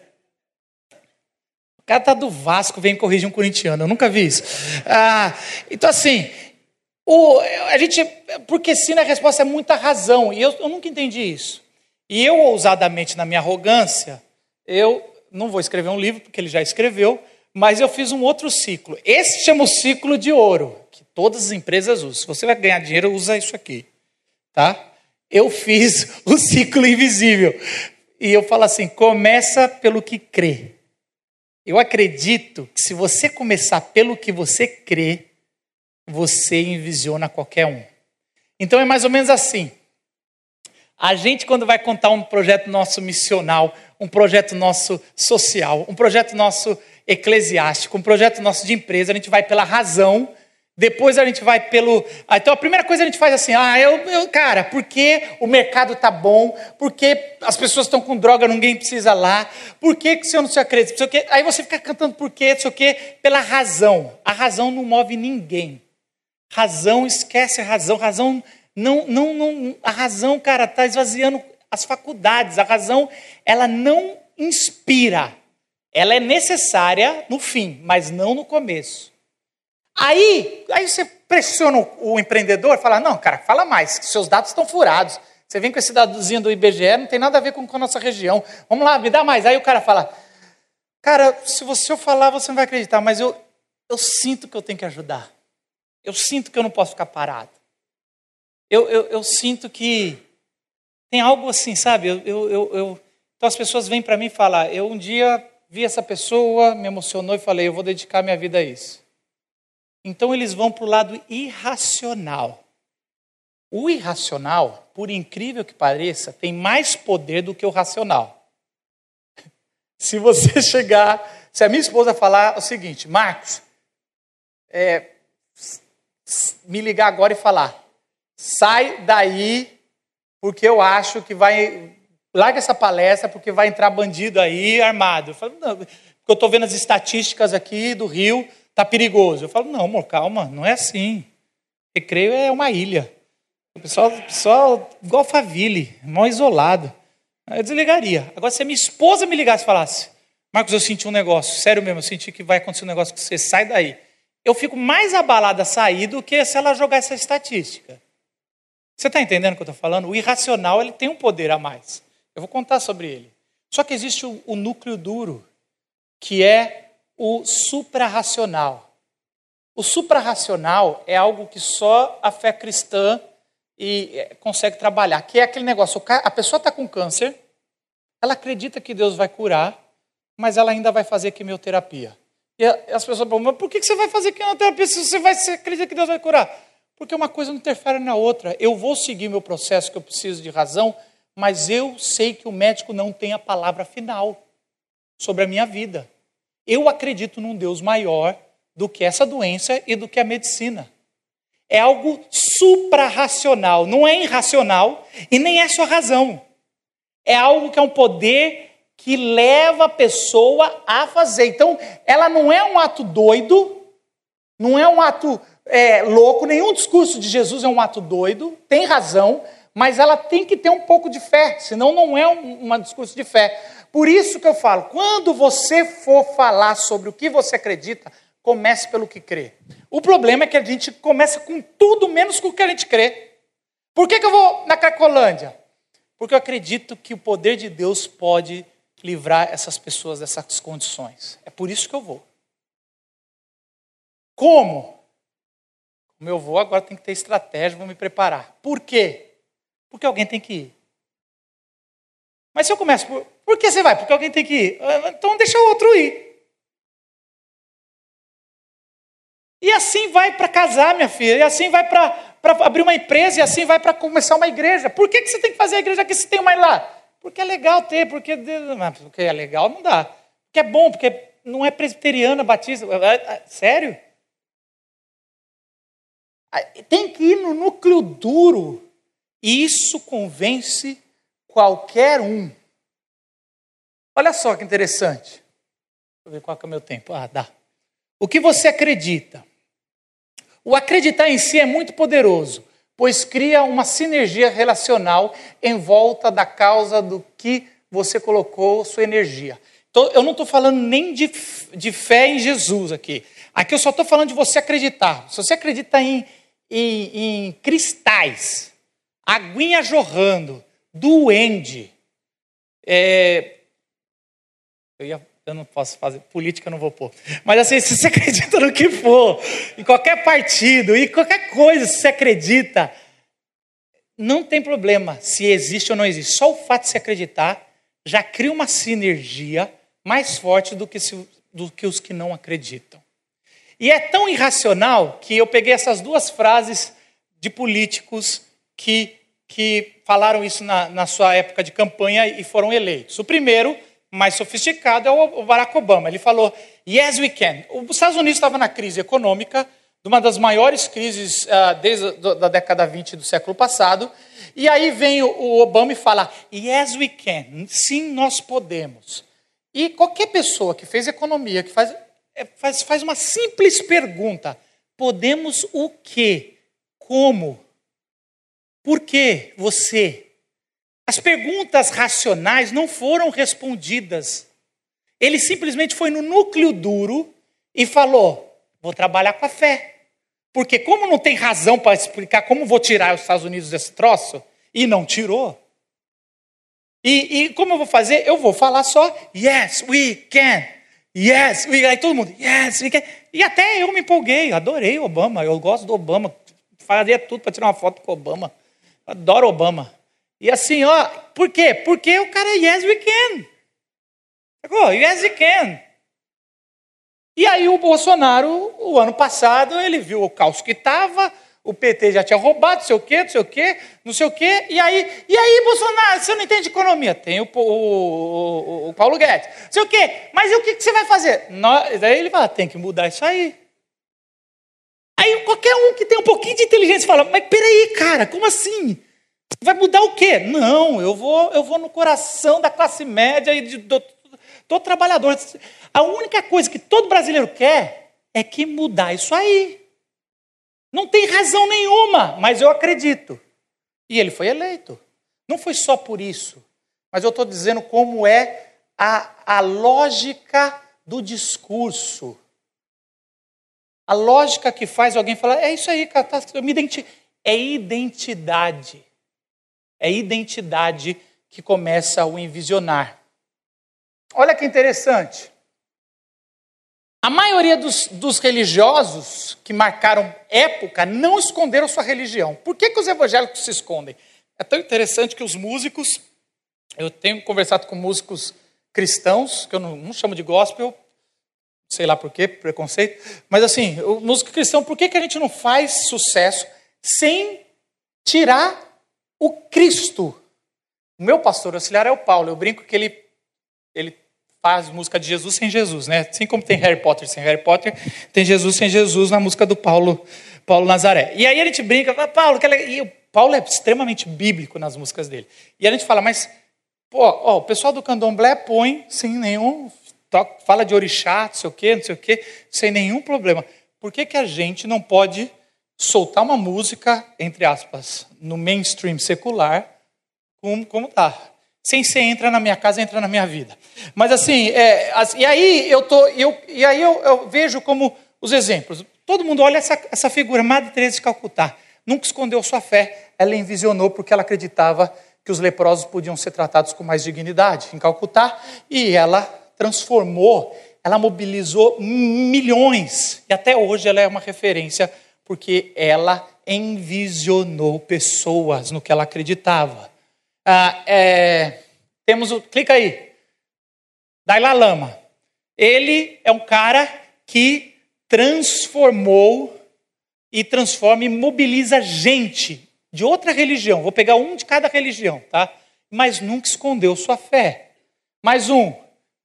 O cara tá do Vasco, vem corrigir um corintiano. Eu nunca vi isso. Ah, então assim, o, a gente, porque sim, a resposta é muita razão, e eu, eu nunca entendi isso. E eu, ousadamente, na minha arrogância, eu não vou escrever um livro, porque ele já escreveu, mas eu fiz um outro ciclo. Esse chama o ciclo de ouro, que Todas as empresas usam. Se você vai ganhar dinheiro, usa isso aqui, tá? Eu fiz o ciclo invisível. E eu falo assim: começa pelo que crê. Eu acredito que se você começar pelo que você crê, você envisiona qualquer um. Então é mais ou menos assim. A gente, quando vai contar um projeto nosso missional, um projeto nosso social, um projeto nosso eclesiástico, um projeto nosso de empresa, a gente vai pela razão, depois a gente vai pelo. Ah, então a primeira coisa a gente faz assim: ah, eu, eu cara, porque o mercado tá bom, porque as pessoas estão com droga, ninguém precisa lá, por que, que você não se acredita? Aí você fica cantando por quê, não sei o quê, pela razão. A razão não move ninguém. Razão, esquece a razão. Razão não, não, não. A razão, cara, está esvaziando as faculdades. A razão, ela não inspira. Ela é necessária no fim, mas não no começo. Aí, aí você pressiona o, empreendedor, fala: não, cara, fala mais, seus dados estão furados. Você vem com esse dadozinho do IBGE, não tem nada a ver com, com a nossa região. Vamos lá, me dá mais. Aí o cara fala: cara, se você eu falar, você não vai acreditar, mas eu, eu sinto que eu tenho que ajudar. Eu sinto que eu não posso ficar parado. Eu, eu, eu sinto que tem algo assim, sabe? Eu, eu, eu, Então as pessoas vêm para mim falar: eu um dia vi essa pessoa, me emocionou e falei: eu vou dedicar minha vida a isso. Então eles vão para o lado irracional. O irracional, por incrível que pareça, tem mais poder do que o racional. Se você chegar, se a minha esposa falar o seguinte, Marcos, é, me ligar agora e falar: sai daí, porque eu acho que vai. Larga essa palestra, porque vai entrar bandido aí armado. Eu falo, não, porque eu estou vendo as estatísticas aqui do Rio, tá perigoso. Eu falo, não, amor, calma, não é assim. Recreio é uma ilha. O pessoal, o pessoal igual Alphaville, mal isolado. Eu desligaria. Agora, se a minha esposa me ligasse e falasse, Marcos, eu senti um negócio, sério mesmo, eu senti que vai acontecer um negócio que você sai daí eu fico mais abalada a sair do que se ela jogar essa estatística. Você está entendendo o que eu estou falando? O irracional ele tem um poder a mais. Eu vou contar sobre ele. Só que existe o, o núcleo duro, que é o suprarracional. O suprarracional é algo que só a fé cristã e é, consegue trabalhar, que é aquele negócio, a pessoa está com câncer, ela acredita que Deus vai curar, mas ela ainda vai fazer quimioterapia. E as pessoas falam, mas por que você vai fazer quimioterapia se você vai, você acredita que Deus vai curar? Porque uma coisa não interfere na outra. Eu vou seguir meu processo que eu preciso de razão, mas eu sei que o médico não tem a palavra final sobre a minha vida. Eu acredito num Deus maior do que essa doença e do que a medicina. É algo suprarracional, não é irracional e nem é só razão. É algo que é um poder que leva a pessoa a fazer. Então, ela não é um ato doido, não é um ato é, louco, nenhum discurso de Jesus é um ato doido, tem razão, mas ela tem que ter um pouco de fé, senão não é um, um discurso de fé. Por isso que eu falo, quando você for falar sobre o que você acredita, comece pelo que crê. O problema é que a gente começa com tudo menos com o que a gente crê. Por que, que eu vou na Cracolândia? Porque eu acredito que o poder de Deus pode livrar essas pessoas dessas condições. É por isso que eu vou. Como? Como eu vou, agora tem que ter estratégia, vou me preparar. Por quê? Porque alguém tem que ir. Mas se eu começo por. Por que você vai? Porque alguém tem que ir. Ah, então deixa o outro ir. E assim vai para casar, minha filha. E assim vai para abrir uma empresa. E assim vai para começar uma igreja. Por que, que você tem que fazer a igreja aqui se tem uma lá? Porque é legal ter, porque, porque é legal não dá. Porque é bom, porque não é presbiteriana, batista. É, é, sério? Tem que ir no núcleo duro. E isso convence qualquer um. Olha só que interessante. Deixa eu ver qual é o meu tempo. Ah, dá. O que você acredita? O acreditar em si é muito poderoso pois cria uma sinergia relacional em volta da causa do que você colocou sua energia. Então, eu não estou falando nem de, de fé em Jesus aqui. Aqui eu só estou falando de você acreditar. Se você acredita em, em, em cristais, aguinha jorrando, duende, é, eu ia eu não posso fazer, política eu não vou pôr. Mas assim, se você acredita no que for, em qualquer partido, em qualquer coisa, se você acredita, não tem problema se existe ou não existe. Só o fato de se acreditar já cria uma sinergia mais forte do que, se, do que os que não acreditam. E é tão irracional que eu peguei essas duas frases de políticos que, que falaram isso na, na sua época de campanha e foram eleitos. O primeiro, mais sofisticado, é o Barack Obama. Ele falou: Yes, we can. Os Estados Unidos estava na crise econômica, uma das maiores crises uh, desde a década 20 do século passado. E aí vem o Obama e fala: Yes, we can. Sim, nós podemos. E qualquer pessoa que fez economia, que faz, é, faz, faz uma simples pergunta: podemos o quê? Como? Por que você? As perguntas racionais não foram respondidas. Ele simplesmente foi no núcleo duro e falou: vou trabalhar com a fé. Porque, como não tem razão para explicar como vou tirar os Estados Unidos desse troço, e não tirou. E, e, como eu vou fazer? Eu vou falar só, yes, we can. Yes, we can. Aí todo mundo, yes, we can. E até eu me empolguei, adorei Obama, eu gosto do Obama, faria tudo para tirar uma foto com Obama. Adoro Obama. E assim, ó, por quê? Porque o cara é yes, we can. Yes, we can. E aí o Bolsonaro, o ano passado, ele viu o caos que estava, o PT já tinha roubado, não sei o quê, não sei o quê, não sei o quê, e aí, e aí Bolsonaro, você não entende de economia? Tem o, o, o, o Paulo Guedes, não sei o quê, mas o que, que você vai fazer? Nós, daí ele fala, tem que mudar isso aí. Aí qualquer um que tem um pouquinho de inteligência fala, mas peraí, cara, como assim? Vai mudar o quê? Não, eu vou, eu vou no coração da classe média e de, do, do trabalhador. A única coisa que todo brasileiro quer é que mudar isso aí. Não tem razão nenhuma, mas eu acredito. E ele foi eleito. Não foi só por isso, mas eu estou dizendo como é a, a lógica do discurso. A lógica que faz alguém falar, é isso aí, cara, tá, eu me identi é identidade. É identidade que começa o envisionar. Olha que interessante. A maioria dos, dos, religiosos que marcaram época não esconderam sua religião. Por que, que os evangélicos se escondem? É tão interessante que os músicos, eu tenho conversado com músicos cristãos, que eu não, não chamo de gospel, sei lá por quê, preconceito, mas assim, o músico cristão, por que, que a gente não faz sucesso sem tirar o Cristo? O meu pastor auxiliar é o Paulo, eu brinco que ele, ele faz música de Jesus sem Jesus, né? Assim como tem Harry Potter sem Harry Potter, tem Jesus sem Jesus na música do Paulo, Paulo Nazaré. E aí a gente brinca, fala, Paulo, que e o Paulo é extremamente bíblico nas músicas dele. E a gente fala, mas pô, ó, o pessoal do Candomblé põe sem nenhum fala de orixá, não sei o quê, não sei o quê, sem nenhum problema. Por que, que a gente não pode soltar uma música, entre aspas, no mainstream secular, como, como tá? Sem ser entra na minha casa, entra na minha vida. Mas assim, é, e aí eu tô, eu, e aí eu, eu, vejo como os exemplos. Todo mundo olha essa, essa figura, Madre Teresa de Calcutá. Nunca escondeu sua fé, ela envisionou porque ela acreditava que os leprosos podiam ser tratados com mais dignidade em Calcutá, e ela transformou, ela mobilizou milhões, e até hoje ela é uma referência porque ela envisionou pessoas no que ela acreditava. Ah, é, temos o. Clica aí. Dalai Lama. Ele é um cara que transformou e transforma e mobiliza gente de outra religião. Vou pegar um de cada religião, tá? Mas nunca escondeu sua fé. Mais um.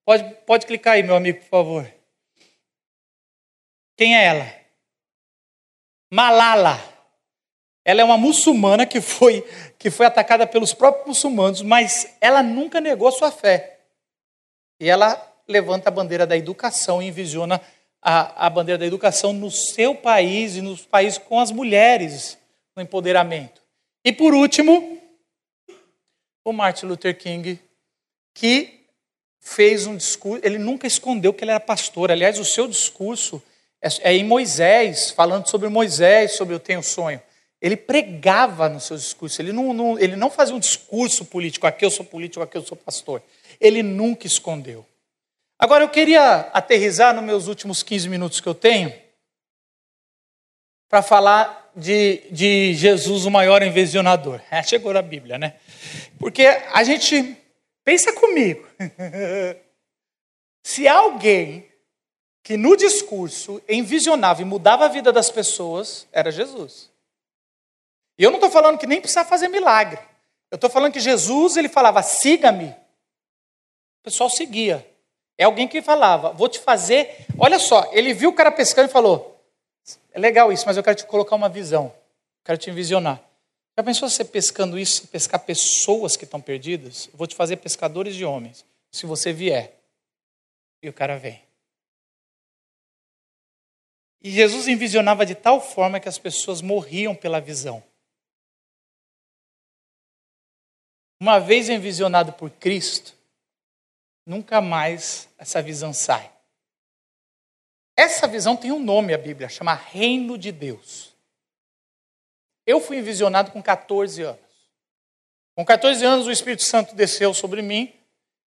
Pode, pode clicar aí, meu amigo, por favor. Quem é ela? Malala. Ela é uma muçulmana que foi, que foi atacada pelos próprios muçulmanos, mas ela nunca negou sua fé. E ela levanta a bandeira da educação e envisiona a, a bandeira da educação no seu país e nos países com as mulheres no empoderamento. E por último, o Martin Luther King, que fez um discurso, ele nunca escondeu que ele era pastor. Aliás, o seu discurso é, é em Moisés, falando sobre Moisés, sobre o Tenho Sonho. Ele pregava no seu discurso, ele não, não, ele não fazia um discurso político, aqui eu sou político, aqui eu sou pastor. Ele nunca escondeu. Agora eu queria aterrizar nos meus últimos 15 minutos que eu tenho para falar de, de Jesus, o maior envisionador. É, chegou na Bíblia, né? Porque a gente, pensa comigo, se alguém que no discurso envisionava e mudava a vida das pessoas, era Jesus. E eu não estou falando que nem precisa fazer milagre. Eu estou falando que Jesus, ele falava, siga-me. O pessoal seguia. É alguém que falava, vou te fazer. Olha só, ele viu o cara pescando e falou: é legal isso, mas eu quero te colocar uma visão. Quero te envisionar. Já pensou você pescando isso, pescar pessoas que estão perdidas? Vou te fazer pescadores de homens, se você vier. E o cara vem. E Jesus envisionava de tal forma que as pessoas morriam pela visão. Uma vez envisionado por Cristo, nunca mais essa visão sai. Essa visão tem um nome, a Bíblia, chama Reino de Deus. Eu fui envisionado com 14 anos. Com 14 anos, o Espírito Santo desceu sobre mim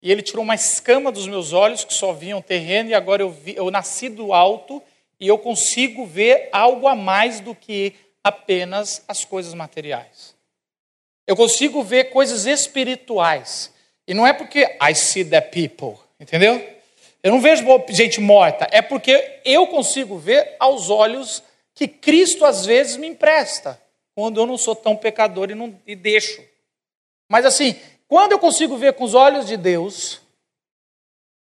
e ele tirou uma escama dos meus olhos, que só viam terreno, e agora eu, vi, eu nasci do alto e eu consigo ver algo a mais do que apenas as coisas materiais. Eu consigo ver coisas espirituais. E não é porque I see the people, entendeu? Eu não vejo gente morta, é porque eu consigo ver aos olhos que Cristo às vezes me empresta, quando eu não sou tão pecador e, não, e deixo. Mas assim, quando eu consigo ver com os olhos de Deus,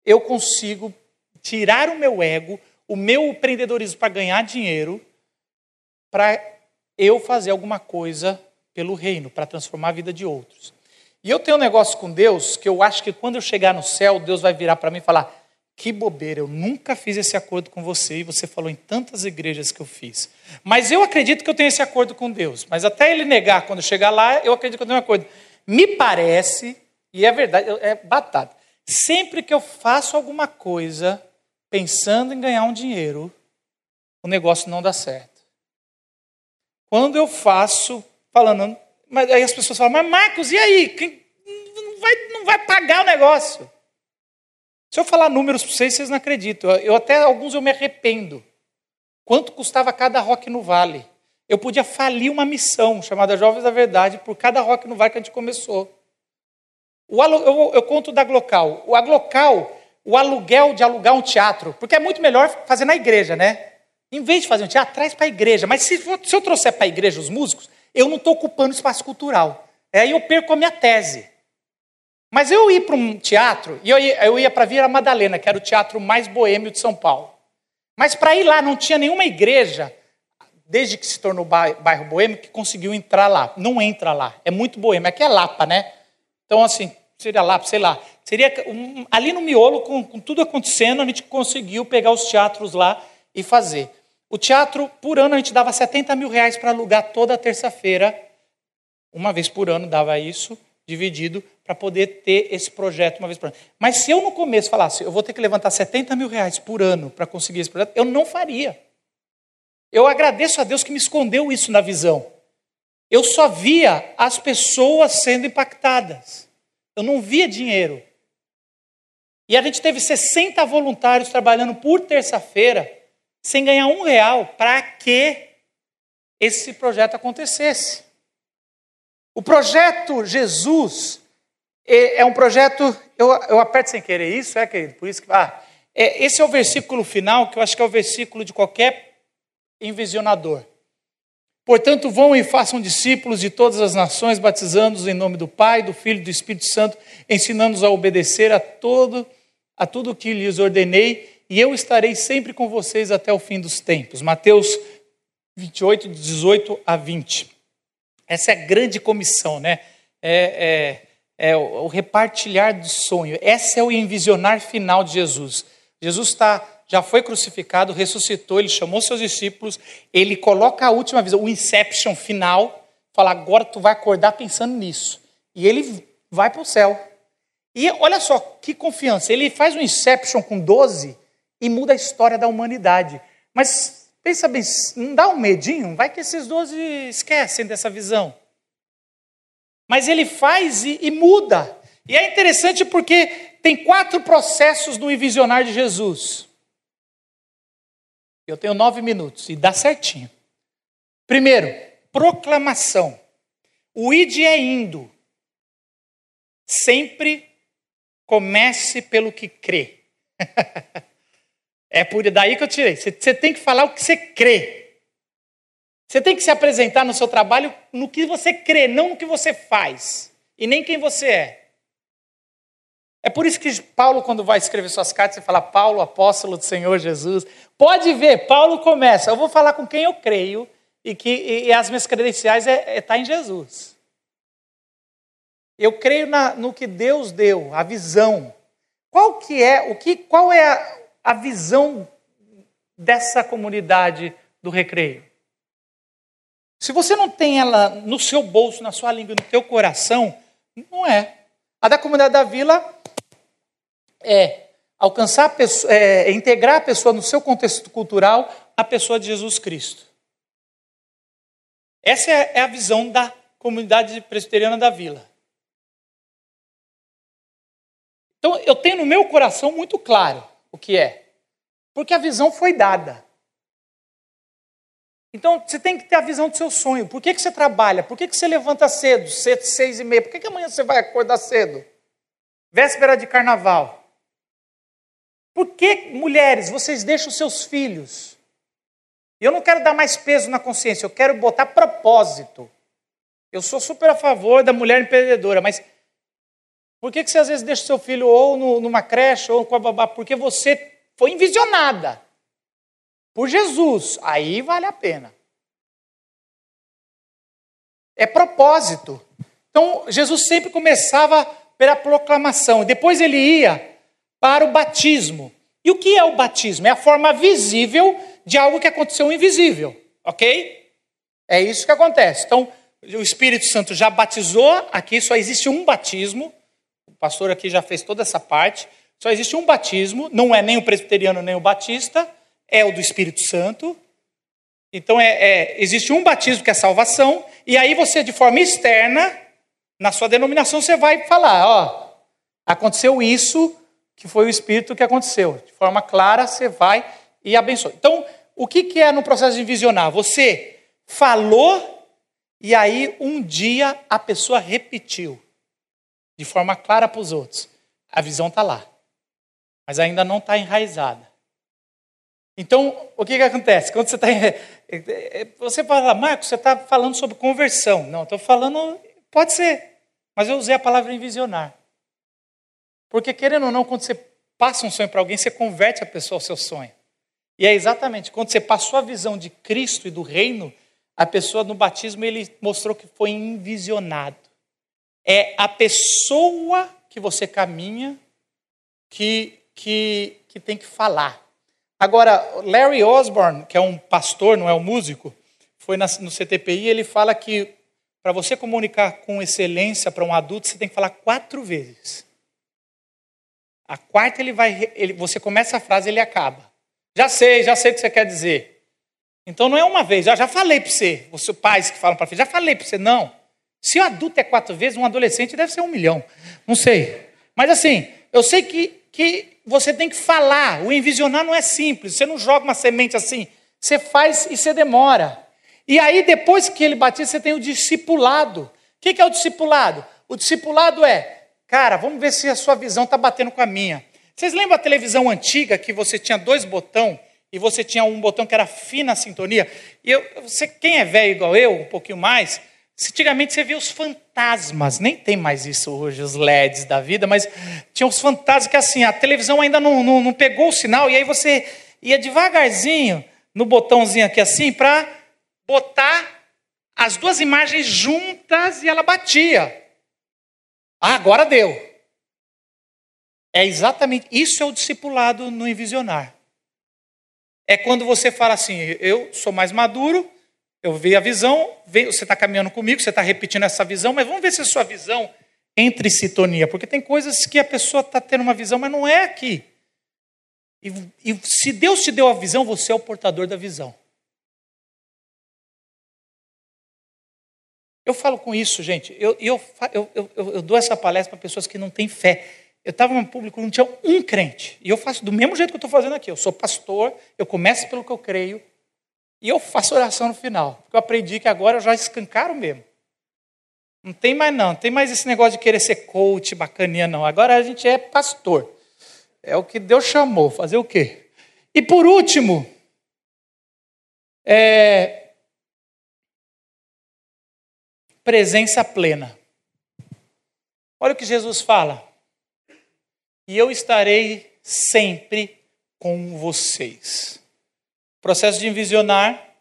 eu consigo tirar o meu ego, o meu empreendedorismo para ganhar dinheiro, para eu fazer alguma coisa pelo reino, para transformar a vida de outros. E eu tenho um negócio com Deus que eu acho que quando eu chegar no céu, Deus vai virar para mim e falar: que bobeira, eu nunca fiz esse acordo com você e você falou em tantas igrejas que eu fiz. Mas eu acredito que eu tenho esse acordo com Deus. Mas até ele negar quando chegar lá, eu acredito que eu tenho um acordo. Me parece, e é verdade, é batata. Sempre que eu faço alguma coisa pensando em ganhar um dinheiro, o negócio não dá certo. Quando eu faço falando, mas aí as pessoas falam, mas Marcos, e aí? Quem, não, vai, não vai pagar o negócio. Se eu falar números para vocês, vocês não acreditam. Eu até alguns eu me arrependo. Quanto custava cada rock no Vale? Eu podia falir uma missão chamada Jovens da Verdade por cada rock no Vale que a gente começou. O eu, eu conto da Glocal. O Aglocal, o aluguel de alugar um teatro, porque é muito melhor fazer na igreja, né? Em vez de fazer um teatro, traz para a igreja. Mas se, se eu trouxer para a igreja os músicos, eu não estou ocupando espaço cultural. Aí eu perco a minha tese. Mas eu ia para um teatro, e eu ia, eu ia para Madalena, que era o teatro mais boêmio de São Paulo. Mas para ir lá não tinha nenhuma igreja, desde que se tornou bairro boêmio, que conseguiu entrar lá. Não entra lá, é muito boêmio. Aqui é Lapa, né? Então, assim, seria Lapa, sei lá. Seria um, ali no miolo, com, com tudo acontecendo, a gente conseguiu pegar os teatros lá e fazer. O teatro, por ano, a gente dava 70 mil reais para alugar toda terça-feira. Uma vez por ano dava isso, dividido, para poder ter esse projeto uma vez por ano. Mas se eu no começo falasse, eu vou ter que levantar 70 mil reais por ano para conseguir esse projeto, eu não faria. Eu agradeço a Deus que me escondeu isso na visão. Eu só via as pessoas sendo impactadas. Eu não via dinheiro. E a gente teve 60 voluntários trabalhando por terça-feira sem ganhar um real para que esse projeto acontecesse. O projeto Jesus é um projeto. Eu, eu aperto sem querer isso, é, querido? Por isso que. Ah, é, esse é o versículo final, que eu acho que é o versículo de qualquer envisionador. Portanto, vão e façam discípulos de todas as nações, batizando-os em nome do Pai, do Filho e do Espírito Santo, ensinando-os a obedecer a todo a tudo o que lhes ordenei, e eu estarei sempre com vocês até o fim dos tempos. Mateus 28, 18 a 20. Essa é a grande comissão, né? É, é, é o repartilhar do sonho. Esse é o envisionar final de Jesus. Jesus está já foi crucificado, ressuscitou, ele chamou seus discípulos, ele coloca a última visão, o inception final, fala, agora tu vai acordar pensando nisso. E ele vai para o céu. E olha só que confiança, ele faz um inception com 12 e muda a história da humanidade. Mas pensa bem, não dá um medinho? Vai que esses 12 esquecem dessa visão. Mas ele faz e, e muda. E é interessante porque Tem quatro processos no envisionar de Jesus. Eu tenho nove minutos e dá certinho. Primeiro, proclamação. O id é indo. Sempre comece pelo que crê. é por daí que eu tirei. Você tem que falar o que você crê. Você tem que se apresentar no seu trabalho no que você crê, não no que você faz. E nem quem você é. É por isso que Paulo, quando vai escrever suas cartas, ele fala Paulo, apóstolo do Senhor Jesus. Pode ver, Paulo começa, eu vou falar com quem eu creio e que e, as minhas credenciais é é tá em Jesus. Eu creio na, no que Deus deu, a visão. Qual que é, o que, qual é a, a visão dessa comunidade do recreio? Se você não tem ela no seu bolso, na sua língua, no teu coração, não é. A da comunidade da vila é alcançar a pessoa, é, integrar a pessoa no seu contexto cultural, a pessoa de Jesus Cristo. Essa é, é a visão da comunidade presbiteriana da vila. Então, eu tenho no meu coração muito claro o que é, porque a visão foi dada. Então, você tem que ter a visão do seu sonho. Por que, que você trabalha? Por que, que você levanta cedo, sete, seis e meia? Por que, que amanhã você vai acordar cedo? Véspera de carnaval. Por que, mulheres, vocês deixam seus filhos? Eu não quero dar mais peso na consciência, eu quero botar propósito. Eu sou super a favor da mulher empreendedora, mas por que, que você às vezes deixa seu filho ou no, numa creche ou com a babá? Porque você foi envisionada por Jesus. Aí vale a pena. É propósito. Então, Jesus sempre começava pela proclamação, depois ele ia para o batismo. E o que é o batismo? É a forma visível de algo que aconteceu invisível, ok? É isso que acontece. Então, o Espírito Santo já batizou, aqui só existe um batismo, o pastor aqui já fez toda essa parte, só existe um batismo, não é nem o presbiteriano nem o batista, é o do Espírito Santo. Então, é, é, existe um batismo que é salvação, e aí você, de forma externa, na sua denominação, você vai falar: ó, aconteceu isso, que foi o Espírito que aconteceu. De forma clara, você vai e abençoa. Então, o que, que é no processo de visionar? Você falou e aí um dia a pessoa repetiu de forma clara para os outros. A visão está lá, mas ainda não está enraizada. Então, o que, que acontece? Quando você está. Você fala, Marcos, você está falando sobre conversão. Não, estou falando. Pode ser, mas eu usei a palavra envisionar. Porque, querendo ou não, quando você passa um sonho para alguém, você converte a pessoa ao seu sonho. E é exatamente quando você passou a visão de Cristo e do reino, a pessoa no batismo ele mostrou que foi envisionado. É a pessoa que você caminha que, que, que tem que falar. Agora, Larry Osborne, que é um pastor, não é um músico, foi no CTPI, ele fala que para você comunicar com excelência para um adulto, você tem que falar quatro vezes. A quarta ele vai, ele, você começa a frase, ele acaba. Já sei, já sei o que você quer dizer. Então não é uma vez, já, já falei para você, os pais que falam para filho, já falei para você, não. Se o adulto é quatro vezes, um adolescente deve ser um milhão. Não sei. Mas assim, eu sei que, que você tem que falar. O envisionar não é simples. Você não joga uma semente assim. Você faz e você demora. E aí, depois que ele batiza, você tem o discipulado. O que é o discipulado? O discipulado é Cara, vamos ver se a sua visão está batendo com a minha. Vocês lembram a televisão antiga que você tinha dois botões e você tinha um botão que era fina sintonia? E eu, você, quem é velho igual eu, um pouquinho mais, antigamente você via os fantasmas, nem tem mais isso hoje, os LEDs da vida, mas tinha os fantasmas que assim, a televisão ainda não, não, não pegou o sinal, e aí você ia devagarzinho no botãozinho aqui assim para botar as duas imagens juntas e ela batia. Ah, agora deu. É exatamente isso é o discipulado no envisionar. É quando você fala assim: eu sou mais maduro, eu vi a visão, você está caminhando comigo, você está repetindo essa visão, mas vamos ver se a sua visão entra em sintonia, porque tem coisas que a pessoa está tendo uma visão, mas não é aqui. E, e se Deus te deu a visão, você é o portador da visão. Eu falo com isso, gente. Eu, eu, eu, eu, dou essa palestra para pessoas que não têm fé. Eu estava num público não tinha um crente. E eu faço do mesmo jeito que eu estou fazendo aqui. Eu sou pastor, eu começo pelo que eu creio, e eu faço oração no final. Porque eu aprendi que agora eu já escancaro mesmo. Não tem mais não, não tem mais esse negócio de querer ser coach, bacaninha não. Agora a gente é pastor. É o que Deus chamou. Fazer o quê? E por último, é, presença plena. Olha o que Jesus fala. E eu estarei sempre com vocês. Processo de envisionar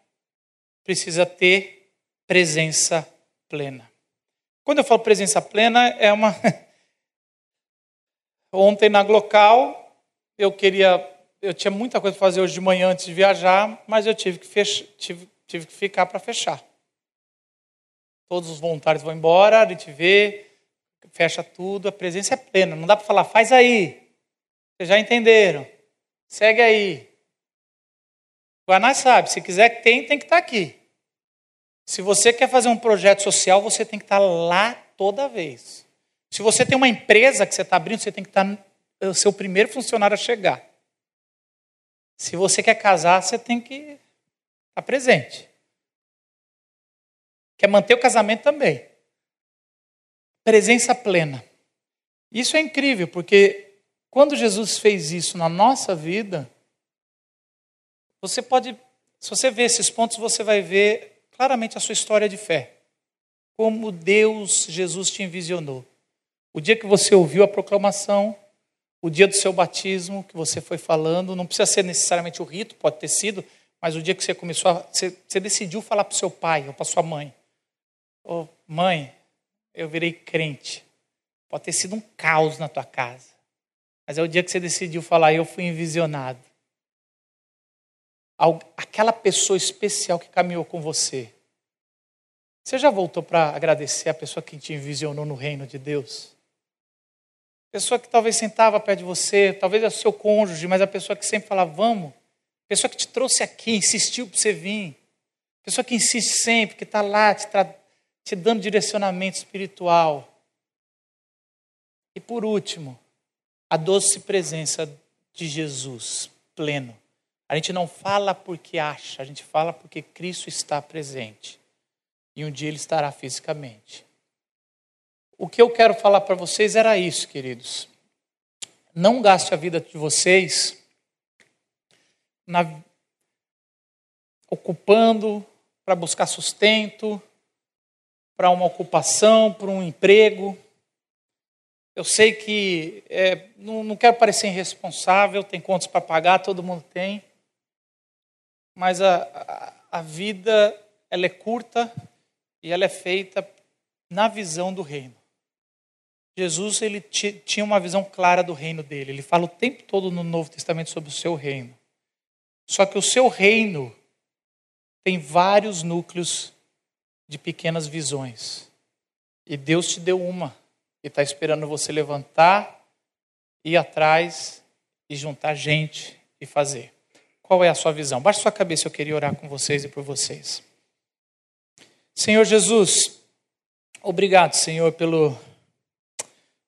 precisa ter presença plena. Quando eu falo presença plena, é uma. Ontem na Glocal, eu queria. Eu tinha muita coisa para fazer hoje de manhã antes de viajar, mas eu tive que, fech... tive, tive que ficar para fechar. Todos os voluntários vão embora, a gente vê, fecha tudo, a presença é plena. Não dá para falar, faz aí. Vocês já entenderam. Segue aí. Guanás sabe, se quiser que tem, tem que estar tá aqui. Se você quer fazer um projeto social, você tem que estar lá toda vez. Se você tem uma empresa que você está abrindo, você tem que estar o seu primeiro funcionário a chegar. Se você quer casar, você tem que estar presente. Quer manter o casamento também. Presença plena. Isso é incrível, porque quando Jesus fez isso na nossa vida, você pode, se você ver esses pontos, você vai ver claramente a sua história de fé. Como Deus, Jesus te envisionou. O dia que você ouviu a proclamação, o dia do seu batismo, que você foi falando, não precisa ser necessariamente o rito, pode ter sido, mas o dia que você começou a. Você, você decidiu falar para o seu pai ou para sua mãe: oh, Mãe, eu virei crente. Pode ter sido um caos na tua casa. Mas é o dia que você decidiu falar: Eu fui envisionado aquela pessoa especial que caminhou com você. Você já voltou para agradecer a pessoa que te envisionou no reino de Deus? Pessoa que talvez sentava perto de você, talvez é o seu cônjuge, mas a pessoa que sempre falava, vamos. Pessoa que te trouxe aqui, insistiu para você vir. Pessoa que insiste sempre, que está lá te, te dando direcionamento espiritual. E por último, a doce presença de Jesus pleno. A gente não fala porque acha, a gente fala porque Cristo está presente. E um dia ele estará fisicamente. O que eu quero falar para vocês era isso, queridos. Não gaste a vida de vocês na... ocupando para buscar sustento, para uma ocupação, para um emprego. Eu sei que é, não, não quero parecer irresponsável, tem contas para pagar, todo mundo tem mas a, a, a vida ela é curta e ela é feita na visão do reino. Jesus ele tinha uma visão clara do reino dele. Ele fala o tempo todo no Novo Testamento sobre o seu reino. Só que o seu reino tem vários núcleos de pequenas visões. E Deus te deu uma. E está esperando você levantar, ir atrás e juntar gente e fazer. Qual é a sua visão? Baixe sua cabeça, eu queria orar com vocês e por vocês. Senhor Jesus, obrigado, Senhor, pelo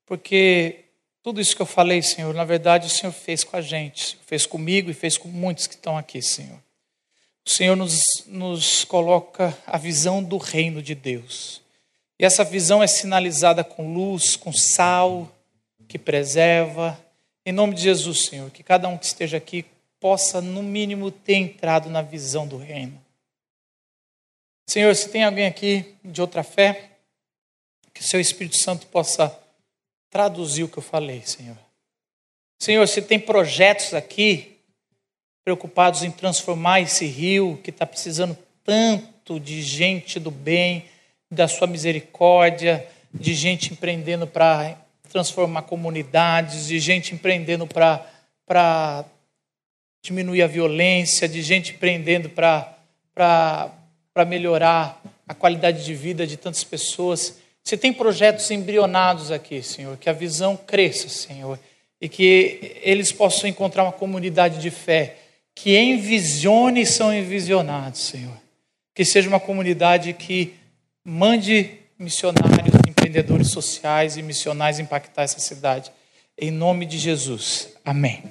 porque tudo isso que eu falei, Senhor, na verdade o Senhor fez com a gente, fez comigo e fez com muitos que estão aqui, Senhor. O Senhor nos, nos coloca a visão do reino de Deus. E essa visão é sinalizada com luz, com sal, que preserva. Em nome de Jesus, Senhor, que cada um que esteja aqui possa, no mínimo, ter entrado na visão do reino. Senhor, se tem alguém aqui de outra fé, que o seu Espírito Santo possa traduzir o que eu falei, Senhor. Senhor, se tem projetos aqui preocupados em transformar esse rio que está precisando tanto de gente do bem, da sua misericórdia, de gente empreendendo para transformar comunidades, de gente empreendendo para diminuir a violência, de gente prendendo para melhorar a qualidade de vida de tantas pessoas. Você tem projetos embrionados aqui, Senhor, que a visão cresça, Senhor, e que eles possam encontrar uma comunidade de fé que envisione e são envisionados, Senhor. Que seja uma comunidade que mande missionários, empreendedores sociais e missionais impactar essa cidade. Em nome de Jesus. Amém.